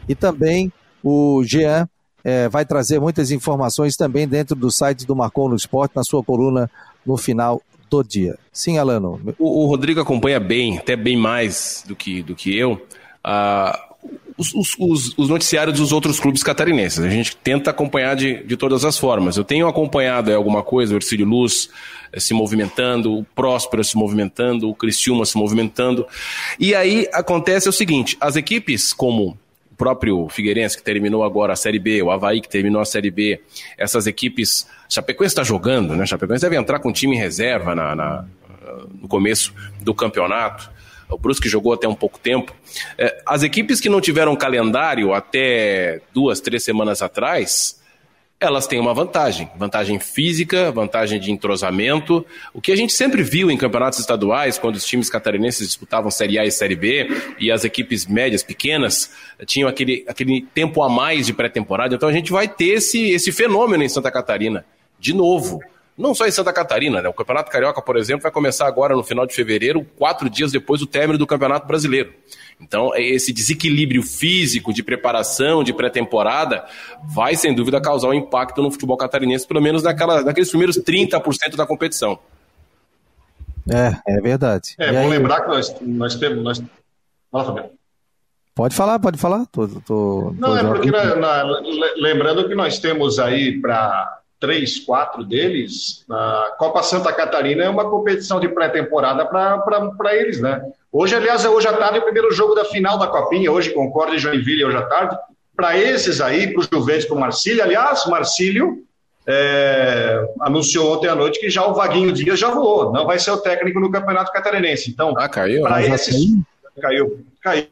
E também o Jean é, vai trazer muitas informações também dentro do site do Marcou no Esporte, na sua coluna no final do dia. Sim, Alano. O, o Rodrigo acompanha bem, até bem mais do que, do que eu, os, os, os, noticiários dos outros clubes catarinenses. A gente tenta acompanhar de, de todas as formas. Eu tenho acompanhado é, alguma coisa, o Ercílio Luz é, se movimentando, o Próspero se movimentando, o Criciúma se movimentando. E aí acontece o seguinte: as equipes como próprio Figueirense, que terminou agora a Série B, o Havaí, que terminou a Série B, essas equipes. Chapecoense está jogando, né? Chapecoense deve entrar com time em reserva na, na no começo do campeonato o Brusque jogou até um pouco tempo. É, as equipes que não tiveram calendário até duas, três semanas atrás, elas têm uma vantagem. Vantagem física, vantagem de entrosamento. O que a gente sempre viu em campeonatos estaduais, quando os times catarinenses disputavam Série A e Série B, e as equipes médias, pequenas, tinham aquele, aquele tempo a mais de pré-temporada. Então a gente vai ter esse, esse fenômeno em Santa Catarina, de novo não só em Santa Catarina, né? O Campeonato Carioca, por exemplo, vai começar agora no final de fevereiro, quatro dias depois do término do Campeonato Brasileiro. Então, esse desequilíbrio físico de preparação, de pré-temporada, vai sem dúvida causar um impacto no futebol catarinense, pelo menos naquela, naqueles primeiros 30% da competição. É, é verdade. É, vou lembrar que nós, nós temos. Nós... Fala, Fabiano. Pode falar, pode falar. Tô, tô, Não, tô é porque na, na, lembrando que nós temos aí para três, quatro deles, a Copa Santa Catarina é uma competição de pré-temporada para eles, né? Hoje, aliás, é hoje à tarde o primeiro jogo da final da Copinha, hoje Concórdia e Joinville, hoje à tarde. Para esses aí, para os Juventus, para o Marcílio, aliás, Marcílio é, anunciou ontem à noite que já o Vaguinho Dias já voou, não vai ser o técnico no Campeonato Catarinense. Então, ah, caiu? Para esses, caiu, caiu.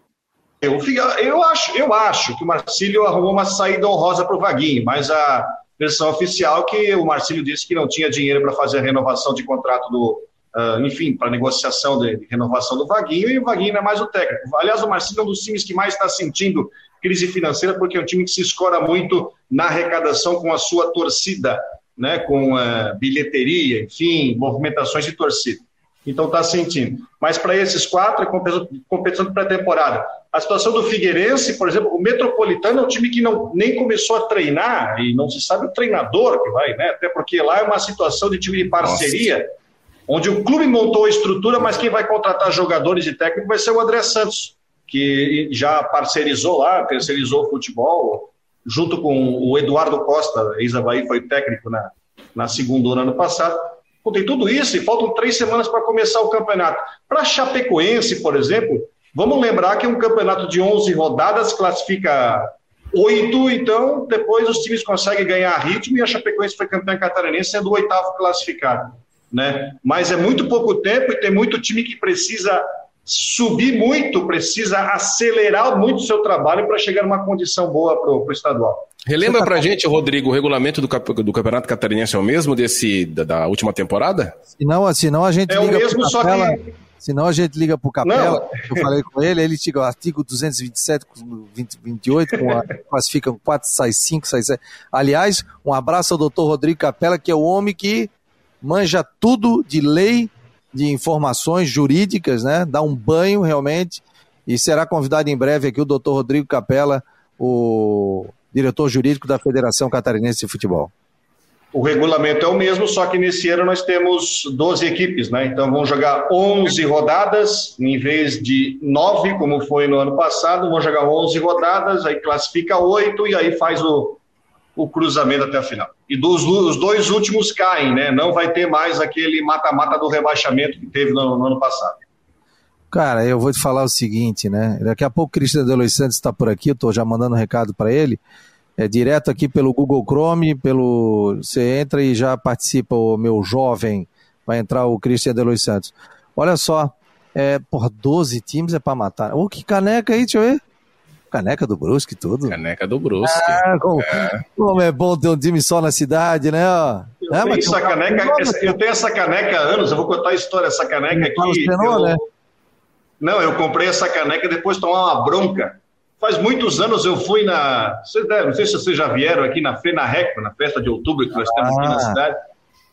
Eu, eu, acho, eu acho que o Marcílio arrumou uma saída honrosa para o Vaguinho, mas a, versão oficial que o Marcílio disse que não tinha dinheiro para fazer a renovação de contrato do, uh, enfim, para negociação de, renovação do Vaguinho, e o Vaguinho não é mais o técnico. Aliás, o Marcílio é um dos times que mais está sentindo crise financeira, porque é um time que se escora muito na arrecadação com a sua torcida, né, com uh, bilheteria, enfim, movimentações de torcida. Então está sentindo. Mas para esses quatro é competição de pré-temporada. A situação do Figueirense, por exemplo, o Metropolitano é um time que não, nem começou a treinar e não se sabe o treinador que vai, né? Até porque lá é uma situação de time de parceria, Nossa. onde o clube montou a estrutura, mas quem vai contratar jogadores e técnico vai ser o André Santos, que já parcerizou lá, terceirizou o futebol, junto com o Eduardo Costa, ex-Havaí, foi técnico na, na segunda ano passado. Tem tudo isso e faltam três semanas para começar o campeonato. Para Chapecoense, por exemplo, vamos lembrar que um campeonato de 11 rodadas classifica oito, então depois os times conseguem ganhar ritmo e a Chapecoense foi campeã catarinense sendo o oitavo classificado. Né? Mas é muito pouco tempo e tem muito time que precisa subir muito, precisa acelerar muito o seu trabalho para chegar numa condição boa para o estadual. Relembra pra gente, Rodrigo, o regulamento do, do Campeonato Catarinense é o mesmo desse da, da última temporada? Se não, senão a gente é liga o mesmo, só Capela, que... Senão a gente liga pro Capela, não. eu falei com ele, ele tira o artigo 227 com 28, com a, classificam 4, sai 5, sai 7. Aliás, um abraço ao doutor Rodrigo Capela, que é o homem que manja tudo de lei, de informações jurídicas, né? Dá um banho realmente. E será convidado em breve aqui o doutor Rodrigo Capela, o diretor jurídico da Federação Catarinense de Futebol. O regulamento é o mesmo, só que nesse ano nós temos 12 equipes, né? Então vão jogar 11 rodadas, em vez de 9, como foi no ano passado, vão jogar 11 rodadas, aí classifica 8 e aí faz o, o cruzamento até a final. E dos os dois últimos caem, né? Não vai ter mais aquele mata-mata do rebaixamento que teve no, no ano passado. Cara, eu vou te falar o seguinte, né? Daqui a pouco o Cristiano de Los Santos está por aqui, eu estou já mandando um recado para ele. É direto aqui pelo Google Chrome, pelo você entra e já participa o meu jovem, vai entrar o Cristian Delois Santos. Olha só, é, por 12 times é para matar. Ô, oh, que caneca aí, deixa eu ver. Caneca do Brusque tudo. Caneca do Brusque. Ah, como, é. como, é. bom ter um time só na cidade, né? Eu, é, tenho, essa caneca, eu tenho essa caneca há anos, eu vou contar a história dessa caneca aqui. eu, né? Não, eu comprei essa caneca depois de tomar uma bronca. Faz muitos anos eu fui na. Não sei se vocês já vieram aqui na Fena Reco, na festa de outubro que nós temos aqui na ah. cidade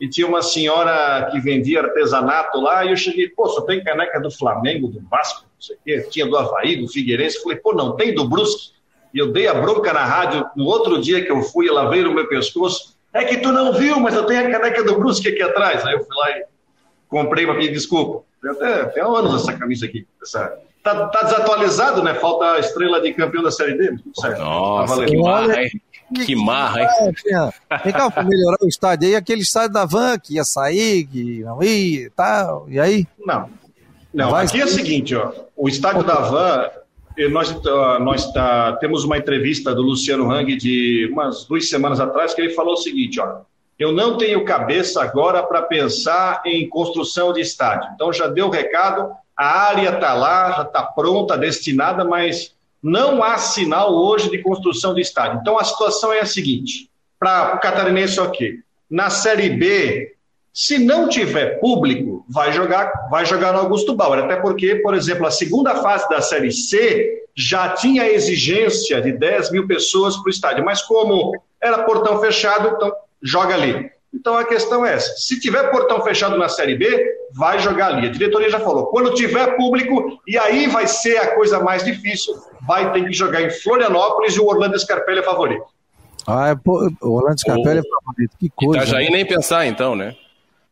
e tinha uma senhora que vendia artesanato lá, e eu cheguei, pô, só tem caneca do Flamengo, do Vasco, não sei o quê, tinha do Havaí, do Figueirense, falei, pô, não, tem do Brusque, e eu dei a bronca na rádio, no outro dia que eu fui, ela veio no meu pescoço, é que tu não viu, mas eu tenho a caneca do Brusque aqui atrás, aí eu fui lá e comprei para pedir desculpa, tem até, até anos essa camisa aqui, essa... Tá, tá, desatualizado, né? Falta a estrela de campeão da Série D. Certo. Nossa, que marra, hein? Que marra, hein? Vem cá, pra melhorar o estádio aí, aquele estádio da Van que ia sair, que não ia e tal, e aí? Não. Não, Vai aqui é o seguinte, ó, o estádio da Van, nós, nós tá, temos uma entrevista do Luciano Hang de umas duas semanas atrás que ele falou o seguinte, ó, eu não tenho cabeça agora para pensar em construção de estádio. Então já deu o recado, a área está lá, já está pronta, destinada, mas não há sinal hoje de construção de estádio. Então a situação é a seguinte: para o catarinense, ok. Na Série B, se não tiver público, vai jogar, vai jogar no Augusto Bauer. Até porque, por exemplo, a segunda fase da Série C já tinha a exigência de 10 mil pessoas para o estádio. Mas como era portão fechado, então joga ali. Então a questão é essa: se tiver portão fechado na Série B, vai jogar ali. A diretoria já falou: quando tiver público, e aí vai ser a coisa mais difícil, vai ter que jogar em Florianópolis e o Orlando Scarpelli é favorito. Ah, é, pô, o Orlando Scarpelli o... é favorito, que coisa. Itajaí nem pensar então, né?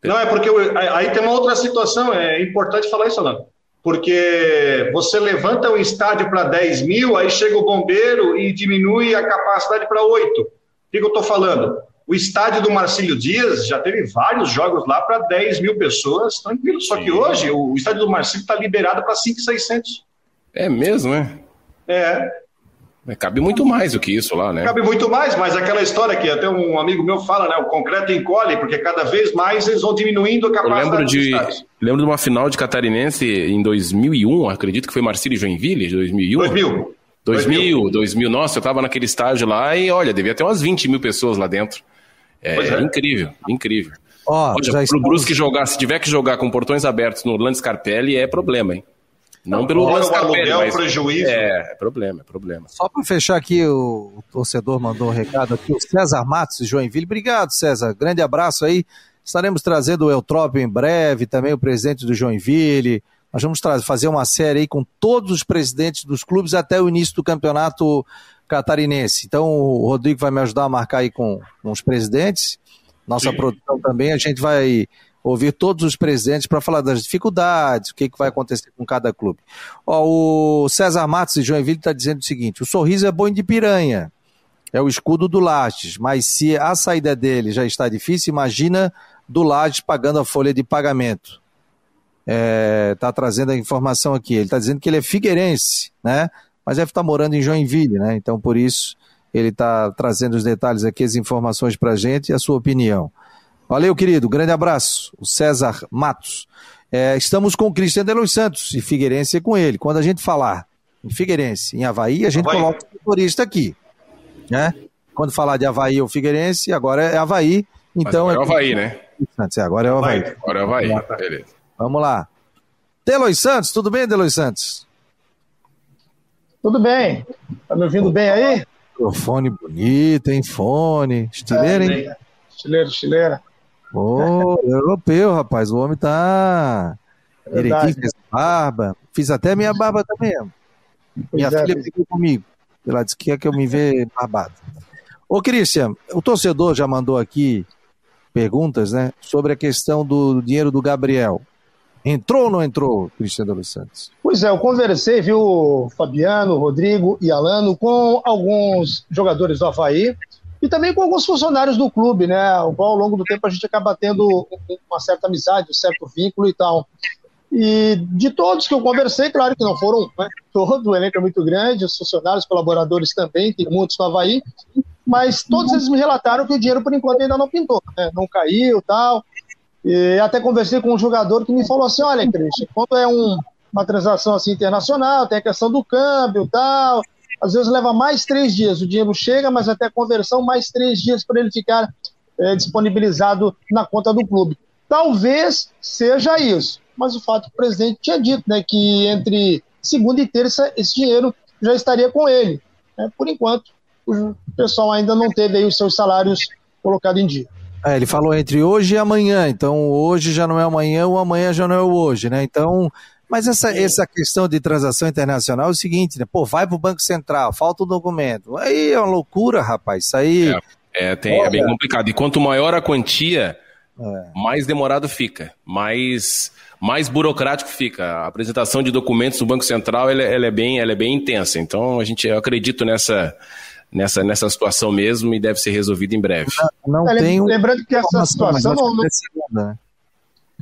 Não, é porque aí tem uma outra situação, é importante falar isso, Orlando. Porque você levanta o estádio para 10 mil, aí chega o bombeiro e diminui a capacidade para 8. O que, que eu estou falando? O estádio do Marcílio Dias já teve vários jogos lá para 10 mil pessoas, tranquilo. Só que hoje o estádio do Marcílio está liberado para 5,600. É mesmo, né? É. é. Cabe muito mais do que isso lá, né? Cabe muito mais, mas aquela história que até um amigo meu fala, né? O concreto encolhe, porque cada vez mais eles vão diminuindo a capacidade. Eu lembro de, lembro de uma final de catarinense em 2001, acredito que foi Marcílio Joinville, 2001. 2000. 2000, 2000, nossa, eu tava naquele estágio lá e olha, devia ter umas 20 mil pessoas lá dentro. É, é. incrível, incrível. Ó, Olha, pro estamos... Brusque jogar, se tiver que jogar com portões abertos no Orlando Scarpelli, é problema, hein? Não, pelo Orlando Scarpelli, mas prejuízo. É, é problema, é problema. Só para fechar aqui, o, o, torcedor mandou um recado aqui, o César Matos de Joinville. Obrigado, César. Grande abraço aí. Estaremos trazendo o Eutrópio em breve, também o presidente do Joinville. Nós vamos fazer uma série aí com todos os presidentes dos clubes até o início do campeonato catarinense. Então o Rodrigo vai me ajudar a marcar aí com, com os presidentes. Nossa Sim. produção também, a gente vai ouvir todos os presidentes para falar das dificuldades, o que, que vai acontecer com cada clube. Ó, o César Matos de Joinville está dizendo o seguinte: o sorriso é bom de piranha, é o escudo do Lages, mas se a saída dele já está difícil, imagina do Lages pagando a folha de pagamento. Está é, trazendo a informação aqui. Ele está dizendo que ele é figueirense, né? Mas deve estar morando em Joinville, né? Então, por isso, ele está trazendo os detalhes aqui, as informações para a gente e a sua opinião. Valeu, querido. Grande abraço. O César Matos. É, estamos com o Cristian de Los Santos e Figueirense é com ele. Quando a gente falar em Figueirense, em Havaí, a gente Havaí. coloca o motorista aqui. Né? Quando falar de Havaí ou Figueirense, agora é Havaí. Então agora é, é Havaí, né? É, agora é o Havaí. Agora é o Havaí. Beleza. Vamos lá. Delois Santos, tudo bem, Delois Santos? Tudo bem. Tá me ouvindo bem aí? Microfone bonito, hein? Fone. Estileira, hein? Estileira, estileira. Ô, oh, europeu, rapaz. O homem tá. É Direitinho, fez barba. Fiz até minha barba também. Minha é, filha brigou comigo. Ela disse que quer que eu me vê barbado. Ô, Cristian, o torcedor já mandou aqui perguntas, né? Sobre a questão do dinheiro do Gabriel. Entrou ou não entrou, Cristiano dos Santos? Pois é, eu conversei, viu, Fabiano, Rodrigo e Alano, com alguns jogadores do Havaí e também com alguns funcionários do clube, né? O qual ao longo do tempo a gente acaba tendo uma certa amizade, um certo vínculo e tal. E de todos que eu conversei, claro que não foram né, todo, o elenco é muito grande, os funcionários, colaboradores também, tem muitos no Havaí, mas todos eles me relataram que o dinheiro, por enquanto, ainda não pintou, né? não caiu tal. E até conversei com um jogador que me falou assim: olha, Christian, quando é um, uma transação assim internacional, tem a questão do câmbio tal, às vezes leva mais três dias. O dinheiro chega, mas até a conversão, mais três dias para ele ficar é, disponibilizado na conta do clube. Talvez seja isso, mas o fato é que o presidente tinha dito né, que entre segunda e terça esse dinheiro já estaria com ele. Né? Por enquanto, o pessoal ainda não teve aí os seus salários colocados em dia. É, ele falou entre hoje e amanhã, então hoje já não é amanhã, o amanhã já não é o hoje, né? Então, mas essa, essa questão de transação internacional é o seguinte, né? Pô, vai pro Banco Central, falta o documento. Aí é uma loucura, rapaz. Isso aí. É, é, tem, é bem complicado. E quanto maior a quantia, é. mais demorado fica, mais, mais burocrático fica. A apresentação de documentos do Banco Central ela, ela é, bem, ela é bem intensa. Então, a gente, eu acredito nessa nessa, nessa situação mesmo e deve ser resolvido em breve. Não, não é, tenho lembrando que essa situação não, não...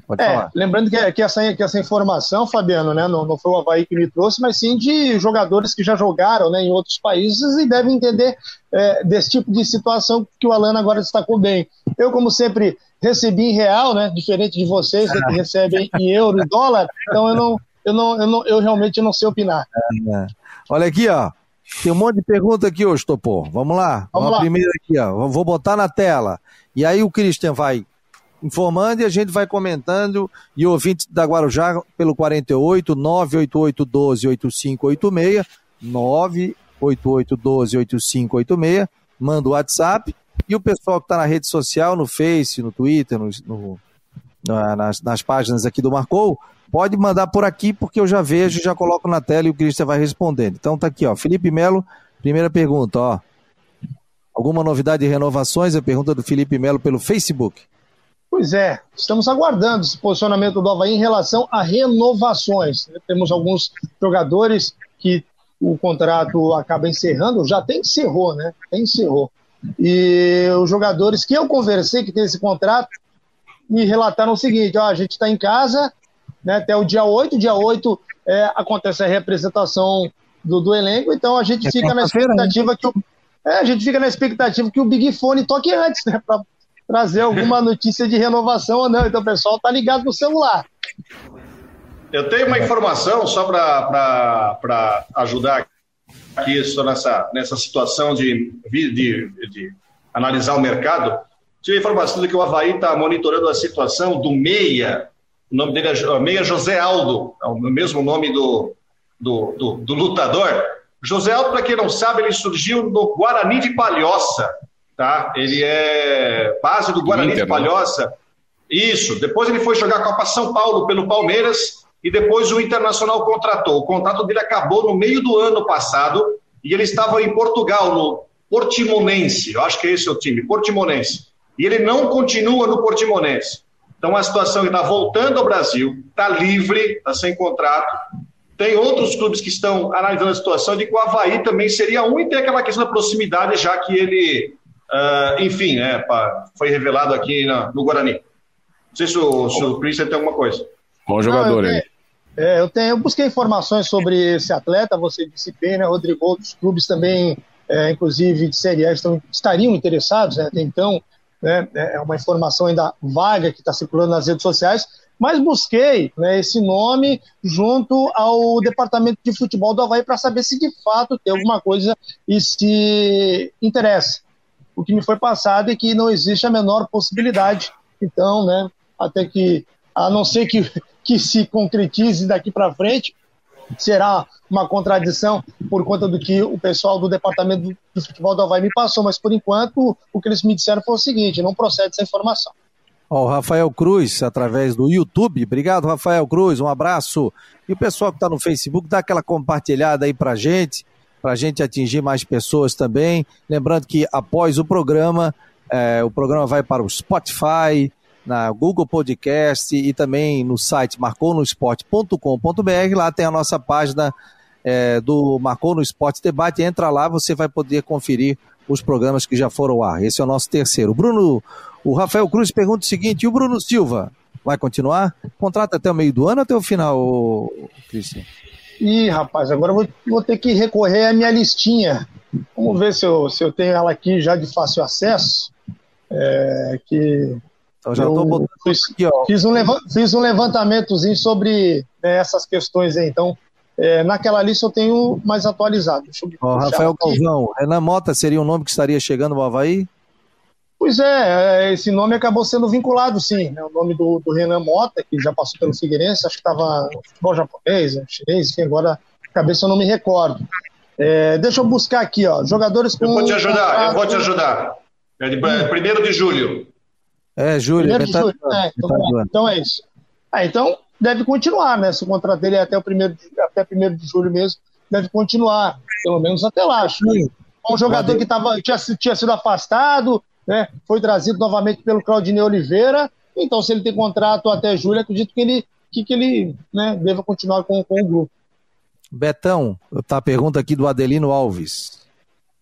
Né? É, lembrando que, que, essa, que essa informação, Fabiano, né, não, não foi o Havaí que me trouxe, mas sim de jogadores que já jogaram né, em outros países e devem entender é, desse tipo de situação que o Alan agora destacou bem. Eu, como sempre, recebi em real, né, diferente de vocês, né, que recebem em euro e dólar, então eu não, eu não, eu não, eu realmente não sei opinar. É, é. Olha aqui, ó. Tem um monte de pergunta aqui hoje, Topor. Vamos lá. Vamos lá. primeira aqui, ó. Vou botar na tela. E aí o Christian vai informando e a gente vai comentando. E ouvinte da Guarujá pelo 48 988 12 8586 988 12 8586 manda o WhatsApp. E o pessoal que está na rede social, no Face, no Twitter, no, no nas, nas páginas aqui do Marcou, Pode mandar por aqui, porque eu já vejo, já coloco na tela e o Cristian vai respondendo. Então tá aqui, ó. Felipe Melo, primeira pergunta, ó. Alguma novidade de renovações? A pergunta do Felipe Melo pelo Facebook. Pois é, estamos aguardando esse posicionamento do Havaí em relação a renovações. Temos alguns jogadores que o contrato acaba encerrando, já tem encerrou, né? Tem encerrou. E os jogadores que eu conversei que tem esse contrato me relataram o seguinte: ó, a gente está em casa, né, até o dia 8. Dia 8 é, acontece a representação do, do elenco, então a gente é fica na né? expectativa que o, é, a gente fica na expectativa que o Big Fone toque antes, né, para trazer alguma notícia de renovação ou não. Então o pessoal tá ligado no celular. Eu tenho uma informação só para ajudar aqui nessa, nessa situação de, de, de analisar o mercado. Tive a informação de que o Havaí está monitorando a situação do meia o nome dele é Meia José Aldo, é o mesmo nome do, do, do, do lutador. José Aldo, para quem não sabe, ele surgiu no Guarani de Palhoça, tá? Ele é base do Guarani Inter, de né? Palhoça. Isso. Depois ele foi jogar a Copa São Paulo pelo Palmeiras e depois o Internacional contratou. O contrato dele acabou no meio do ano passado e ele estava em Portugal, no Portimonense. Eu acho que esse é o time, Portimonense. E ele não continua no Portimonense. Então, a situação está voltando ao Brasil, está livre, está sem contrato. Tem outros clubes que estão analisando a situação de que o Havaí também seria um e tem aquela questão da proximidade, já que ele, uh, enfim, né, foi revelado aqui no Guarani. Não sei se o, se o Christian tem alguma coisa. Bom jogador aí. É, eu, tenho, eu busquei informações sobre esse atleta, você disse bem, né, Rodrigo? Outros clubes também, é, inclusive de Série A, estão, estariam interessados, né, até então né, é uma informação ainda vaga que está circulando nas redes sociais, mas busquei né, esse nome junto ao departamento de futebol do Havaí para saber se de fato tem alguma coisa e se interessa. O que me foi passado é que não existe a menor possibilidade, então, né, até que, a não ser que, que se concretize daqui para frente, será uma contradição por conta do que o pessoal do departamento do futebol do Havaí me passou, mas por enquanto o que eles me disseram foi o seguinte: não procede essa informação. Ó, o Rafael Cruz, através do YouTube. Obrigado, Rafael Cruz, um abraço. E o pessoal que está no Facebook, dá aquela compartilhada aí pra gente, pra gente atingir mais pessoas também. Lembrando que após o programa, é, o programa vai para o Spotify, na Google Podcast e também no site marconosport.com.br. Lá tem a nossa página é, do Marcou no Esporte Debate. Entra lá, você vai poder conferir os programas que já foram ao ar. Esse é o nosso terceiro. Bruno, o Rafael Cruz pergunta o seguinte: e o Bruno Silva vai continuar? Contrato até o meio do ano até o final, Cristian? Ih, rapaz, agora eu vou, vou ter que recorrer à minha listinha Vamos ver se eu, se eu tenho ela aqui já de fácil acesso. É, que então já estou botando fiz, aqui, ó. Fiz um, fiz um levantamentozinho sobre né, essas questões aí. Então, é, naquela lista eu tenho mais atualizado. Ó, Rafael Galvão, Renan Mota seria um nome que estaria chegando no Havaí? Pois é, é, esse nome acabou sendo vinculado, sim. Né, o nome do, do, Renan Mota, que já passou pelo Figueirense, acho que estava no futebol japonês, né, chinês, enfim, agora cabeça eu não me recordo. É, deixa eu buscar aqui, ó. Jogadores com. Eu vou te ajudar, eu vou te ajudar. É de, é primeiro de julho. É, julho. Primeiro de julho. É, então, é, então, é isso. Ah, então deve continuar, né? Se o contrato dele é até o primeiro de, até primeiro de julho mesmo, deve continuar, pelo menos até lá. Acho. Um jogador que tava, tinha, tinha sido afastado, né? Foi trazido novamente pelo Claudinei Oliveira. Então, se ele tem contrato até julho, acredito que ele que, que ele né, deva continuar com, com o grupo. Betão, tá a pergunta aqui do Adelino Alves.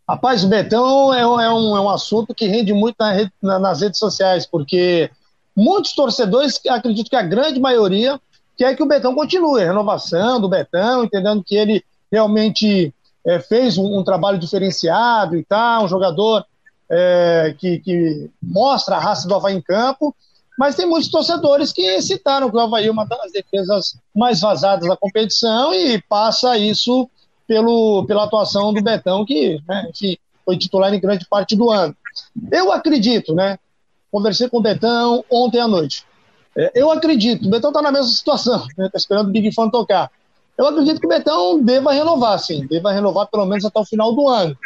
Rapaz, o Betão é, um, é um, é um assunto que rende muito na rede, na, nas redes sociais, porque muitos torcedores, acredito que a grande maioria, quer que o Betão continue. Renovação do Betão, entendendo que ele realmente é, fez um, um, trabalho diferenciado e tal, um jogador é, que, que, mostra a raça do Havaí em campo, mas tem muitos torcedores que citaram que o Havaí é uma das defesas mais vazadas da competição e passa isso pelo, pela atuação do Betão, que né, foi titular em grande parte do ano. Eu acredito, né? Conversei com o Betão ontem à noite. É, eu acredito, o Betão está na mesma situação, está né, esperando o Big Fan tocar. Eu acredito que o Betão deva renovar, sim, deva renovar pelo menos até o final do ano.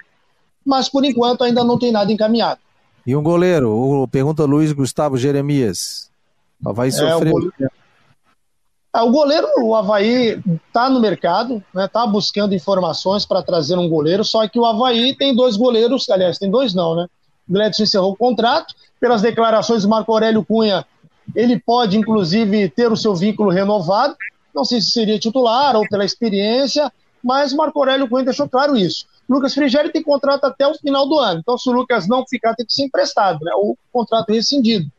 Mas por enquanto ainda não tem nada encaminhado. E um goleiro? O, pergunta Luiz Gustavo Jeremias. Vai sofrer. É, o, goleiro, é, o goleiro, o Havaí está no mercado, está né, tá buscando informações para trazer um goleiro, só que o Havaí tem dois goleiros, aliás, tem dois não, né? O Gledson encerrou o contrato, pelas declarações do Marco Aurélio Cunha, ele pode, inclusive, ter o seu vínculo renovado, não sei se seria titular ou pela experiência, mas o Marco Aurélio Cunha deixou claro isso. Lucas Frigério tem contrato até o final do ano. Então, se o Lucas não ficar, tem que ser emprestado, né? O contrato rescindido.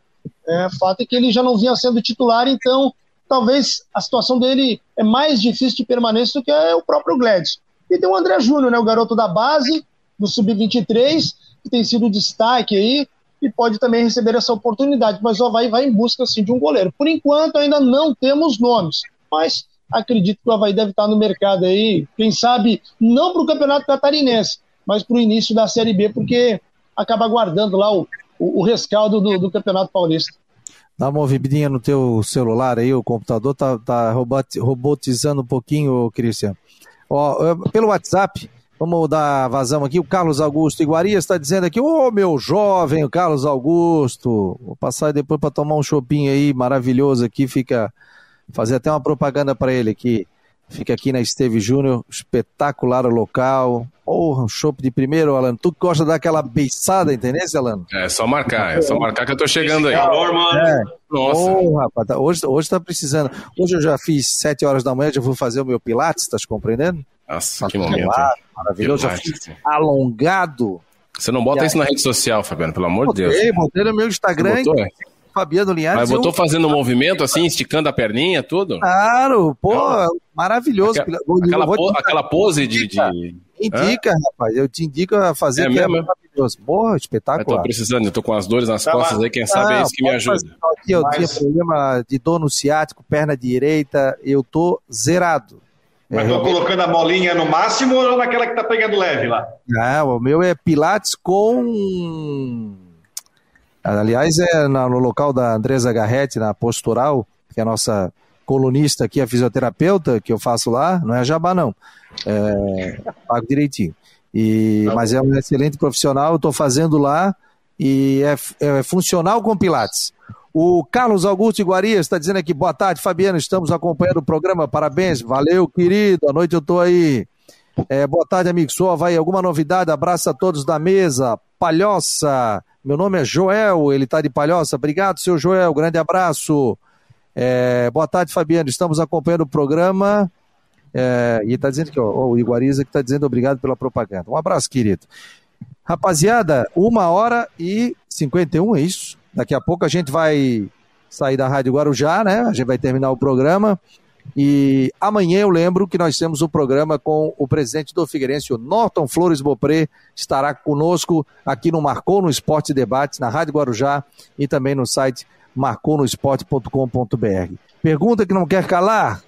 É, fato é que ele já não vinha sendo titular, então talvez a situação dele é mais difícil de permanência do que o próprio Gladys. E tem o André Júnior, né? O garoto da base, do Sub-23, que tem sido destaque aí, e pode também receber essa oportunidade. Mas o Havaí vai em busca, assim, de um goleiro. Por enquanto, ainda não temos nomes, mas acredito que o Havaí deve estar no mercado aí, quem sabe, não para o Campeonato Catarinense, mas para o início da Série B, porque acaba guardando lá o, o, o rescaldo do, do, Campeonato Paulista. Dá uma ouvidinha no teu celular aí, o computador tá, tá robotizando um pouquinho, Cristian. Ó, pelo WhatsApp, vamos dar vazão aqui, o Carlos Augusto Iguarias está dizendo aqui, ô oh, meu jovem, o Carlos Augusto, vou passar depois para tomar um chopinho aí maravilhoso aqui, fica fazer até uma propaganda para ele aqui. Fica aqui na Esteve Júnior, espetacular o local. Porra, um chopp de primeiro, Alan. Tu gosta daquela beiçada, entendeu, Alan? É, só marcar, é só marcar que eu tô chegando aí. Calor, mano. É. Nossa. Oh, rapaz, tá, hoje, hoje tá precisando. Hoje eu já fiz sete horas da manhã, já vou fazer o meu pilates, tá compreendendo? Nossa, que momento. Claro, maravilhoso. Já fiz alongado. Você não bota isso na rede social, Fabiano, pelo amor de Deus. Botei no meu Instagram. Você botou, Fabiano Linhares. Mas botou eu... fazendo um movimento assim, esticando a perninha, tudo? Claro, pô, maravilhoso. Aquela, aquela, aquela pose de. de... Indica, Hã? rapaz, eu te indico a fazer é, que é mesmo? é maravilhoso. Porra, espetáculo. Eu tô precisando, eu tô com as dores nas tá costas aí, quem sabe é isso que me ajuda. Aqui, eu Mas... tinha problema de dor no ciático, perna direita, eu tô zerado. Mas tô colocando a molinha no máximo ou naquela que tá pegando leve lá? Não, o meu é Pilates com Aliás, é no local da Andresa Garretti, na Postural, que é a nossa colunista aqui, a fisioterapeuta, que eu faço lá, não é jabá não, é, pago direitinho. E, tá mas é um excelente profissional, eu estou fazendo lá e é, é, funcional com Pilates. O Carlos Augusto Iguarias está dizendo aqui, boa tarde, Fabiano, estamos acompanhando o programa, parabéns, valeu, querido, à noite eu estou aí. É, boa tarde, amigo, sou vai alguma novidade? Abraço a todos da mesa, Palhoça, meu nome é Joel, ele está de Palhoça. Obrigado, seu Joel, grande abraço. É, boa tarde, Fabiano. Estamos acompanhando o programa. É, e está dizendo que ó, o Iguariza que está dizendo obrigado pela propaganda. Um abraço, querido. Rapaziada, uma hora e 51, é isso? Daqui a pouco a gente vai sair da Rádio Guarujá, né? A gente vai terminar o programa. E amanhã eu lembro que nós temos um programa com o presidente do Figueirense, o Norton Flores Bopré, estará conosco aqui no Marcou no Esporte Debates, na Rádio Guarujá e também no site marconosport.com.br. Pergunta que não quer calar?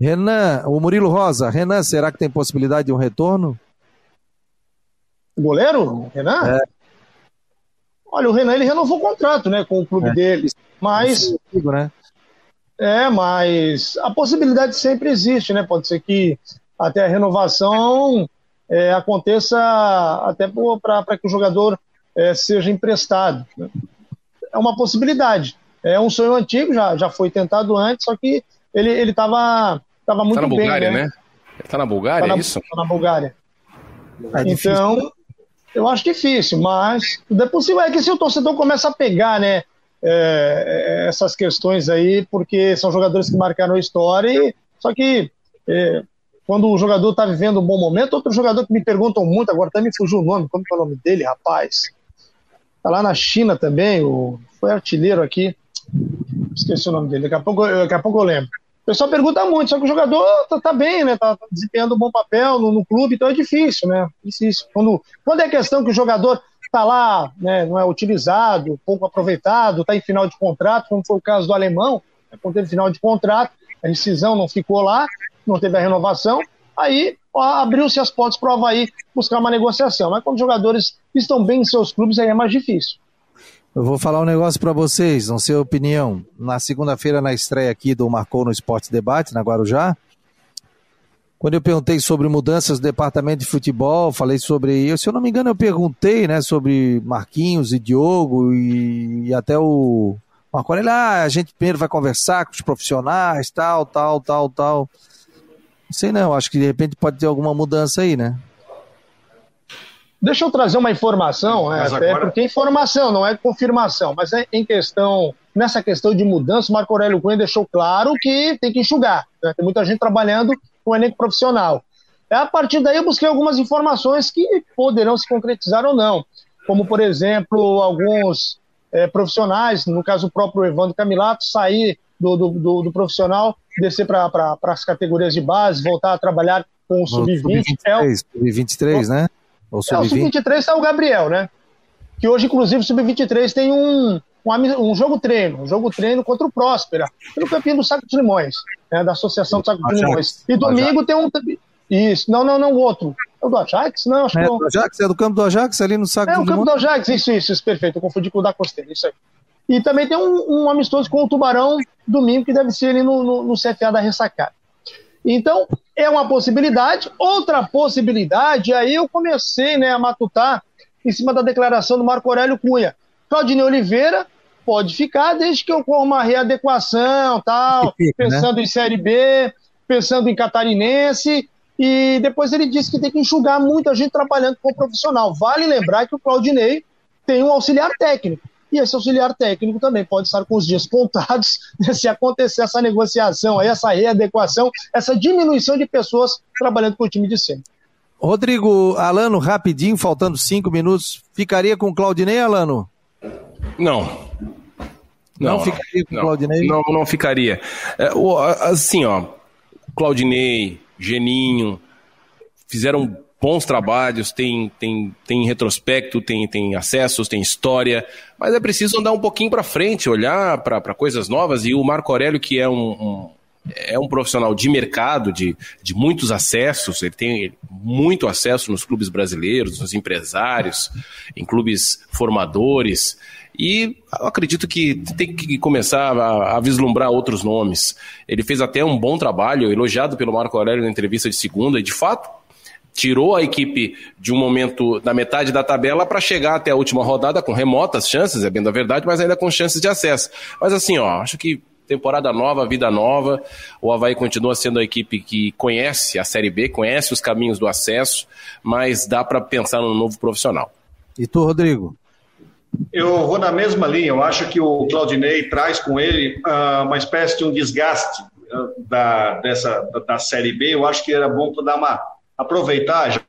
Renan, o Murilo Rosa, Renan, será que tem possibilidade de um retorno? O goleiro? Renan? É. Olha, o Renan ele renovou o contrato, né, com o clube é. dele, mas né? É, mas a possibilidade sempre existe, né? Pode ser que até a renovação é, aconteça até para que o jogador é, seja emprestado. Né? É uma possibilidade. É um sonho antigo, já, já foi tentado antes, só que ele estava tava muito tá na bem. Bulgária, né? né? Ele tá na Bulgária, tá na, é isso? Tá na Bulgária. É então, eu acho difícil, mas tudo é possível. É que se o torcedor começa a pegar, né? É, essas questões aí, porque são jogadores que marcaram a história, e, só que é, quando o jogador está vivendo um bom momento, outro jogador que me perguntam muito, agora até me fugiu o nome, como é o nome dele, rapaz? Tá lá na China também, o, foi artilheiro aqui, esqueci o nome dele, daqui a pouco, daqui a pouco eu lembro. O pessoal pergunta muito, só que o jogador tá, tá bem, né? Tá, tá, desempenhando um bom papel no, no, clube, então é difícil, né? Difícil. Quando, quando é questão que o jogador está lá, né, não é utilizado, pouco aproveitado, está em final de contrato, como foi o caso do alemão, né, quando teve final de contrato, a rescisão não ficou lá, não teve a renovação, aí abriu-se as portas para o Havaí buscar uma negociação. Mas quando os jogadores estão bem em seus clubes, aí é mais difícil. Eu vou falar um negócio para vocês, não sei a opinião. Na segunda-feira, na estreia aqui do Marcou no Esporte Debate, na Guarujá, quando eu perguntei sobre mudanças do departamento de futebol, falei sobre. Se eu não me engano, eu perguntei né, sobre Marquinhos e Diogo e, e até o Marco Aurélio. Ah, a gente primeiro vai conversar com os profissionais, tal, tal, tal, tal. Não sei não, acho que de repente pode ter alguma mudança aí, né? Deixa eu trazer uma informação, é, até agora... porque é informação, não é confirmação, mas é em questão, nessa questão de mudança, o Marco Aurélio Cunha deixou claro que tem que enxugar. Né? Tem muita gente trabalhando com o elenco profissional. É, a partir daí eu busquei algumas informações que poderão se concretizar ou não, como por exemplo alguns é, profissionais, no caso o próprio Evandro Camilato, sair do, do, do, do profissional, descer para pra, as categorias de base, voltar a trabalhar com o sub-20. É sub-23, né? O sub-23 é, está o Gabriel, né? Que hoje, inclusive, o sub-23 tem um, um, um, jogo treino, um jogo treino contra o Próspera, pelo campeão do Saco de Limões, né, da Associação do Saco de Limões. E domingo tem um. Isso, não, não, não, o outro. É o do Ajax? Não, acho é, que é o Ajax, é do campo do Ajax ali no Saco de Limões. É, o campo do Ajax, isso, isso, isso, perfeito. Eu confundi com o da Costeira, isso aí. E também tem um, um amistoso com o Tubarão domingo, que deve ser ali no, no, no CFA da Ressacada. Então, é uma possibilidade. Outra possibilidade, aí eu comecei né, a matutar em cima da declaração do Marco Aurélio Cunha. Claudinei Oliveira pode ficar desde que ocorra uma readequação, tal, né? pensando né? em Série B, pensando em catarinense, e depois ele disse que tem que enxugar muita gente trabalhando como profissional. Vale lembrar que o Claudinei tem um auxiliar técnico, e esse auxiliar técnico também pode estar com os dias contados né, se acontecer essa negociação, essa readequação, essa diminuição de pessoas trabalhando com o time de cima. Rodrigo Alano, rapidinho, faltando cinco minutos, ficaria com o Claudinei, Alano? Não. Não, não ficaria com o Claudinei? Não, não ficaria. É, assim, ó, Claudinei, Geninho, fizeram bons trabalhos, tem, tem, tem retrospecto, tem, tem acessos, tem história, mas é preciso andar um pouquinho para frente, olhar para coisas novas. E o Marco Aurélio, que é um, um, é um profissional de mercado, de, de muitos acessos, ele tem muito acesso nos clubes brasileiros, nos empresários, em clubes formadores. E acredito que tem que começar a, a, vislumbrar outros nomes. Ele fez até um bom trabalho, elogiado pelo Marco Aurélio na entrevista de segunda, e de fato tirou a equipe de um momento da metade da tabela para chegar até a última rodada com remotas chances, é bem da verdade, mas ainda com chances de acesso. Mas assim, ó, acho que temporada nova, vida nova. O Havaí continua sendo a equipe que conhece a Série B, conhece os caminhos do acesso, mas dá para pensar num novo profissional. E tu, Rodrigo? Eu vou na mesma linha. Eu acho que o Claudinei traz com ele uh, uma espécie de um desgaste uh, da, dessa, da, da, Série B. Eu acho que era bom dar uma aproveitar, já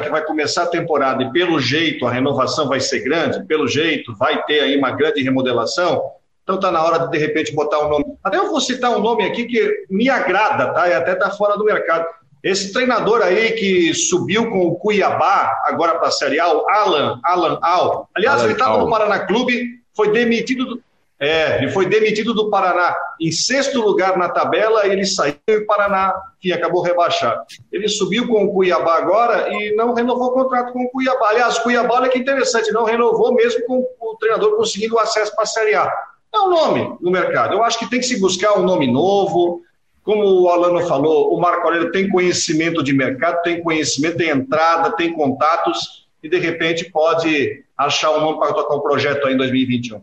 que vai começar a temporada e pelo jeito a renovação vai ser grande, pelo jeito vai ter aí uma grande remodelação. Então está na hora de, de repente, botar um nome. Até eu vou citar um nome aqui que me agrada, tá? E até está fora do mercado. Esse treinador aí que subiu com o Cuiabá, agora para a Série A, Alan, Alan Al. Aliás, Alan ele estava no Paraná Clube, foi demitido do, é, ele foi demitido do Paraná em sexto lugar na tabela, ele saiu e o Paraná, que acabou rebaixado. Ele subiu com o Cuiabá agora e não renovou o contrato com o Cuiabá. Aliás, o Cuiabá, olha que interessante, não renovou mesmo com o treinador conseguindo o acesso para a Série A. É um nome no mercado. Eu acho que tem que se buscar um nome novo. Como o Alano falou, o Marco Aurélio tem conhecimento de mercado, tem conhecimento, tem entrada, tem contatos e de repente pode achar um nome para tocar um projeto aí em 2021.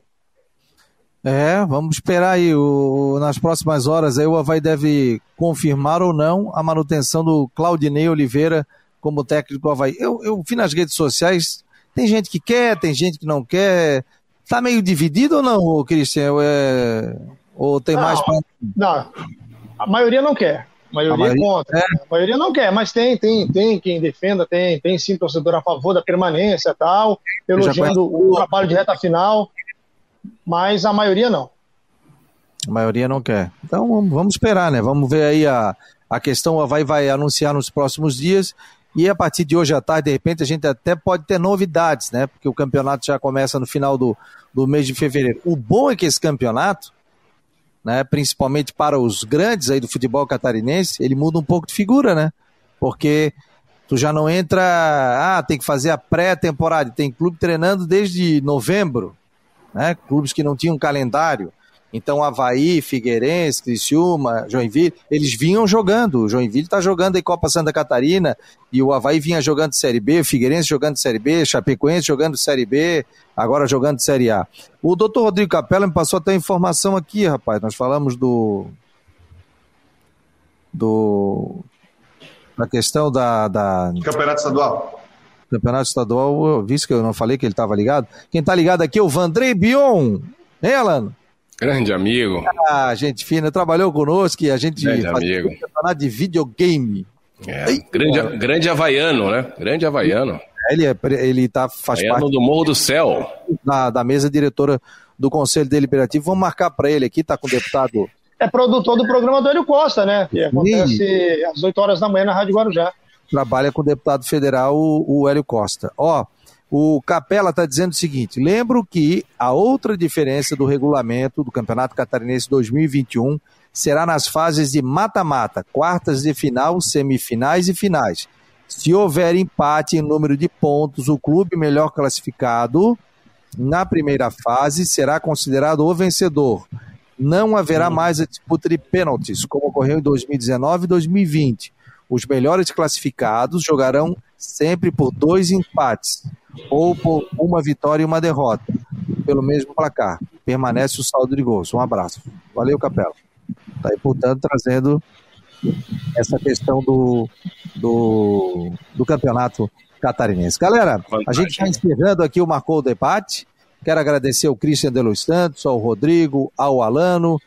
É, vamos esperar aí. O, nas próximas horas aí o Havaí deve confirmar ou não a manutenção do Claudinei Oliveira como técnico do Havaí. Eu, eu vi nas redes sociais, tem gente que quer, tem gente que não quer. Tá meio dividido ou não, Cristian? É... Ou tem não, mais pra... Não, a maioria não quer. A maioria, a maioria contra. É. A maioria não quer, mas tem, tem, tem quem defenda, tem, tem sim torcedor a favor da permanência tal, elogiando o trabalho de reta final mas a maioria não. A maioria não quer. Então vamos esperar, né? Vamos ver aí a, a questão, vai, vai anunciar nos próximos dias. E a partir de hoje à tarde, de repente, a gente até pode ter novidades, né? Porque o campeonato já começa no final do, do mês de fevereiro. O bom é que esse campeonato, né, principalmente para os grandes aí do futebol catarinense, ele muda um pouco de figura, né? Porque tu já não entra, ah, tem que fazer a pré-temporada. Tem clube treinando desde novembro, né? Clubes que não tinham calendário. Então, Havaí, Figueirense, Criciúma, Joinville, eles vinham jogando. O Joinville está jogando em Copa Santa Catarina e o Havaí vinha jogando Série B, Figueirense jogando Série B, Chapecoense jogando Série B, agora jogando Série A. O doutor Rodrigo Capella me passou até informação aqui, rapaz. Nós falamos do. do. da questão da. da... Campeonato Estadual. Campeonato Estadual, eu vi que eu não falei que ele estava ligado. Quem está ligado aqui é o Vandrei Bion. Hein, Alano? Grande amigo. Ah, gente fina, trabalhou conosco e a gente grande amigo. um campeonato de videogame. É, Ei, grande, grande havaiano, né? Grande havaiano. Ele, é, ele tá, faz havaiano parte do Morro do Céu. Da, da mesa diretora do Conselho Deliberativo. Vamos marcar para ele aqui, tá com o deputado. É produtor do programa do Hélio Costa, né? Que acontece Sim. às 8 horas da manhã na Rádio Guarujá trabalha com o deputado federal, o, o Hélio Costa. Ó, o Capela está dizendo o seguinte: lembro que a outra diferença do regulamento do Campeonato Catarinense 2021 será nas fases de mata-mata, quartas de final, semifinais e finais. Se houver empate em número de pontos, o clube melhor classificado na primeira fase será considerado o vencedor. Não haverá mais a disputa de pênaltis, como ocorreu em 2019 e 2020. Os melhores classificados jogarão sempre por dois empates ou por uma vitória e uma derrota, pelo mesmo placar. Permanece o saldo de gols. Um abraço. Valeu, Capela. Está aí, portanto, trazendo essa questão do, do, do campeonato catarinense. Galera, a gente está encerrando aqui o Marcou o Debate. Quero agradecer ao Christian de Los Santos, ao Rodrigo, ao Alano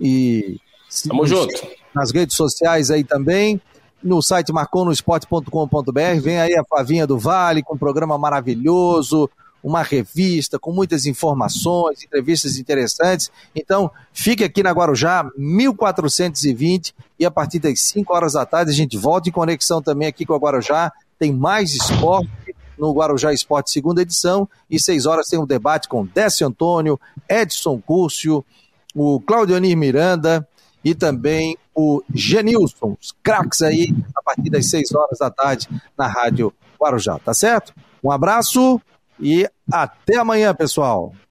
e. Tamo junto. Nas redes sociais aí também no site marconosport.com.br. Vem aí a Flavinha do Vale com um programa maravilhoso, uma revista com muitas informações, entrevistas interessantes. Então, fique aqui na Guarujá, 1420, e a partir das 5 horas da tarde a gente volta em conexão também aqui com a Guarujá. Tem mais esporte no Guarujá Esporte segunda edição, e 6 horas tem um debate com Décio Antônio, Edson Cúrcio, o Claudionir Miranda, e também o Genilson, os craques aí, a partir das 6 horas da tarde na Rádio Guarujá, tá certo? Um abraço e até amanhã, pessoal.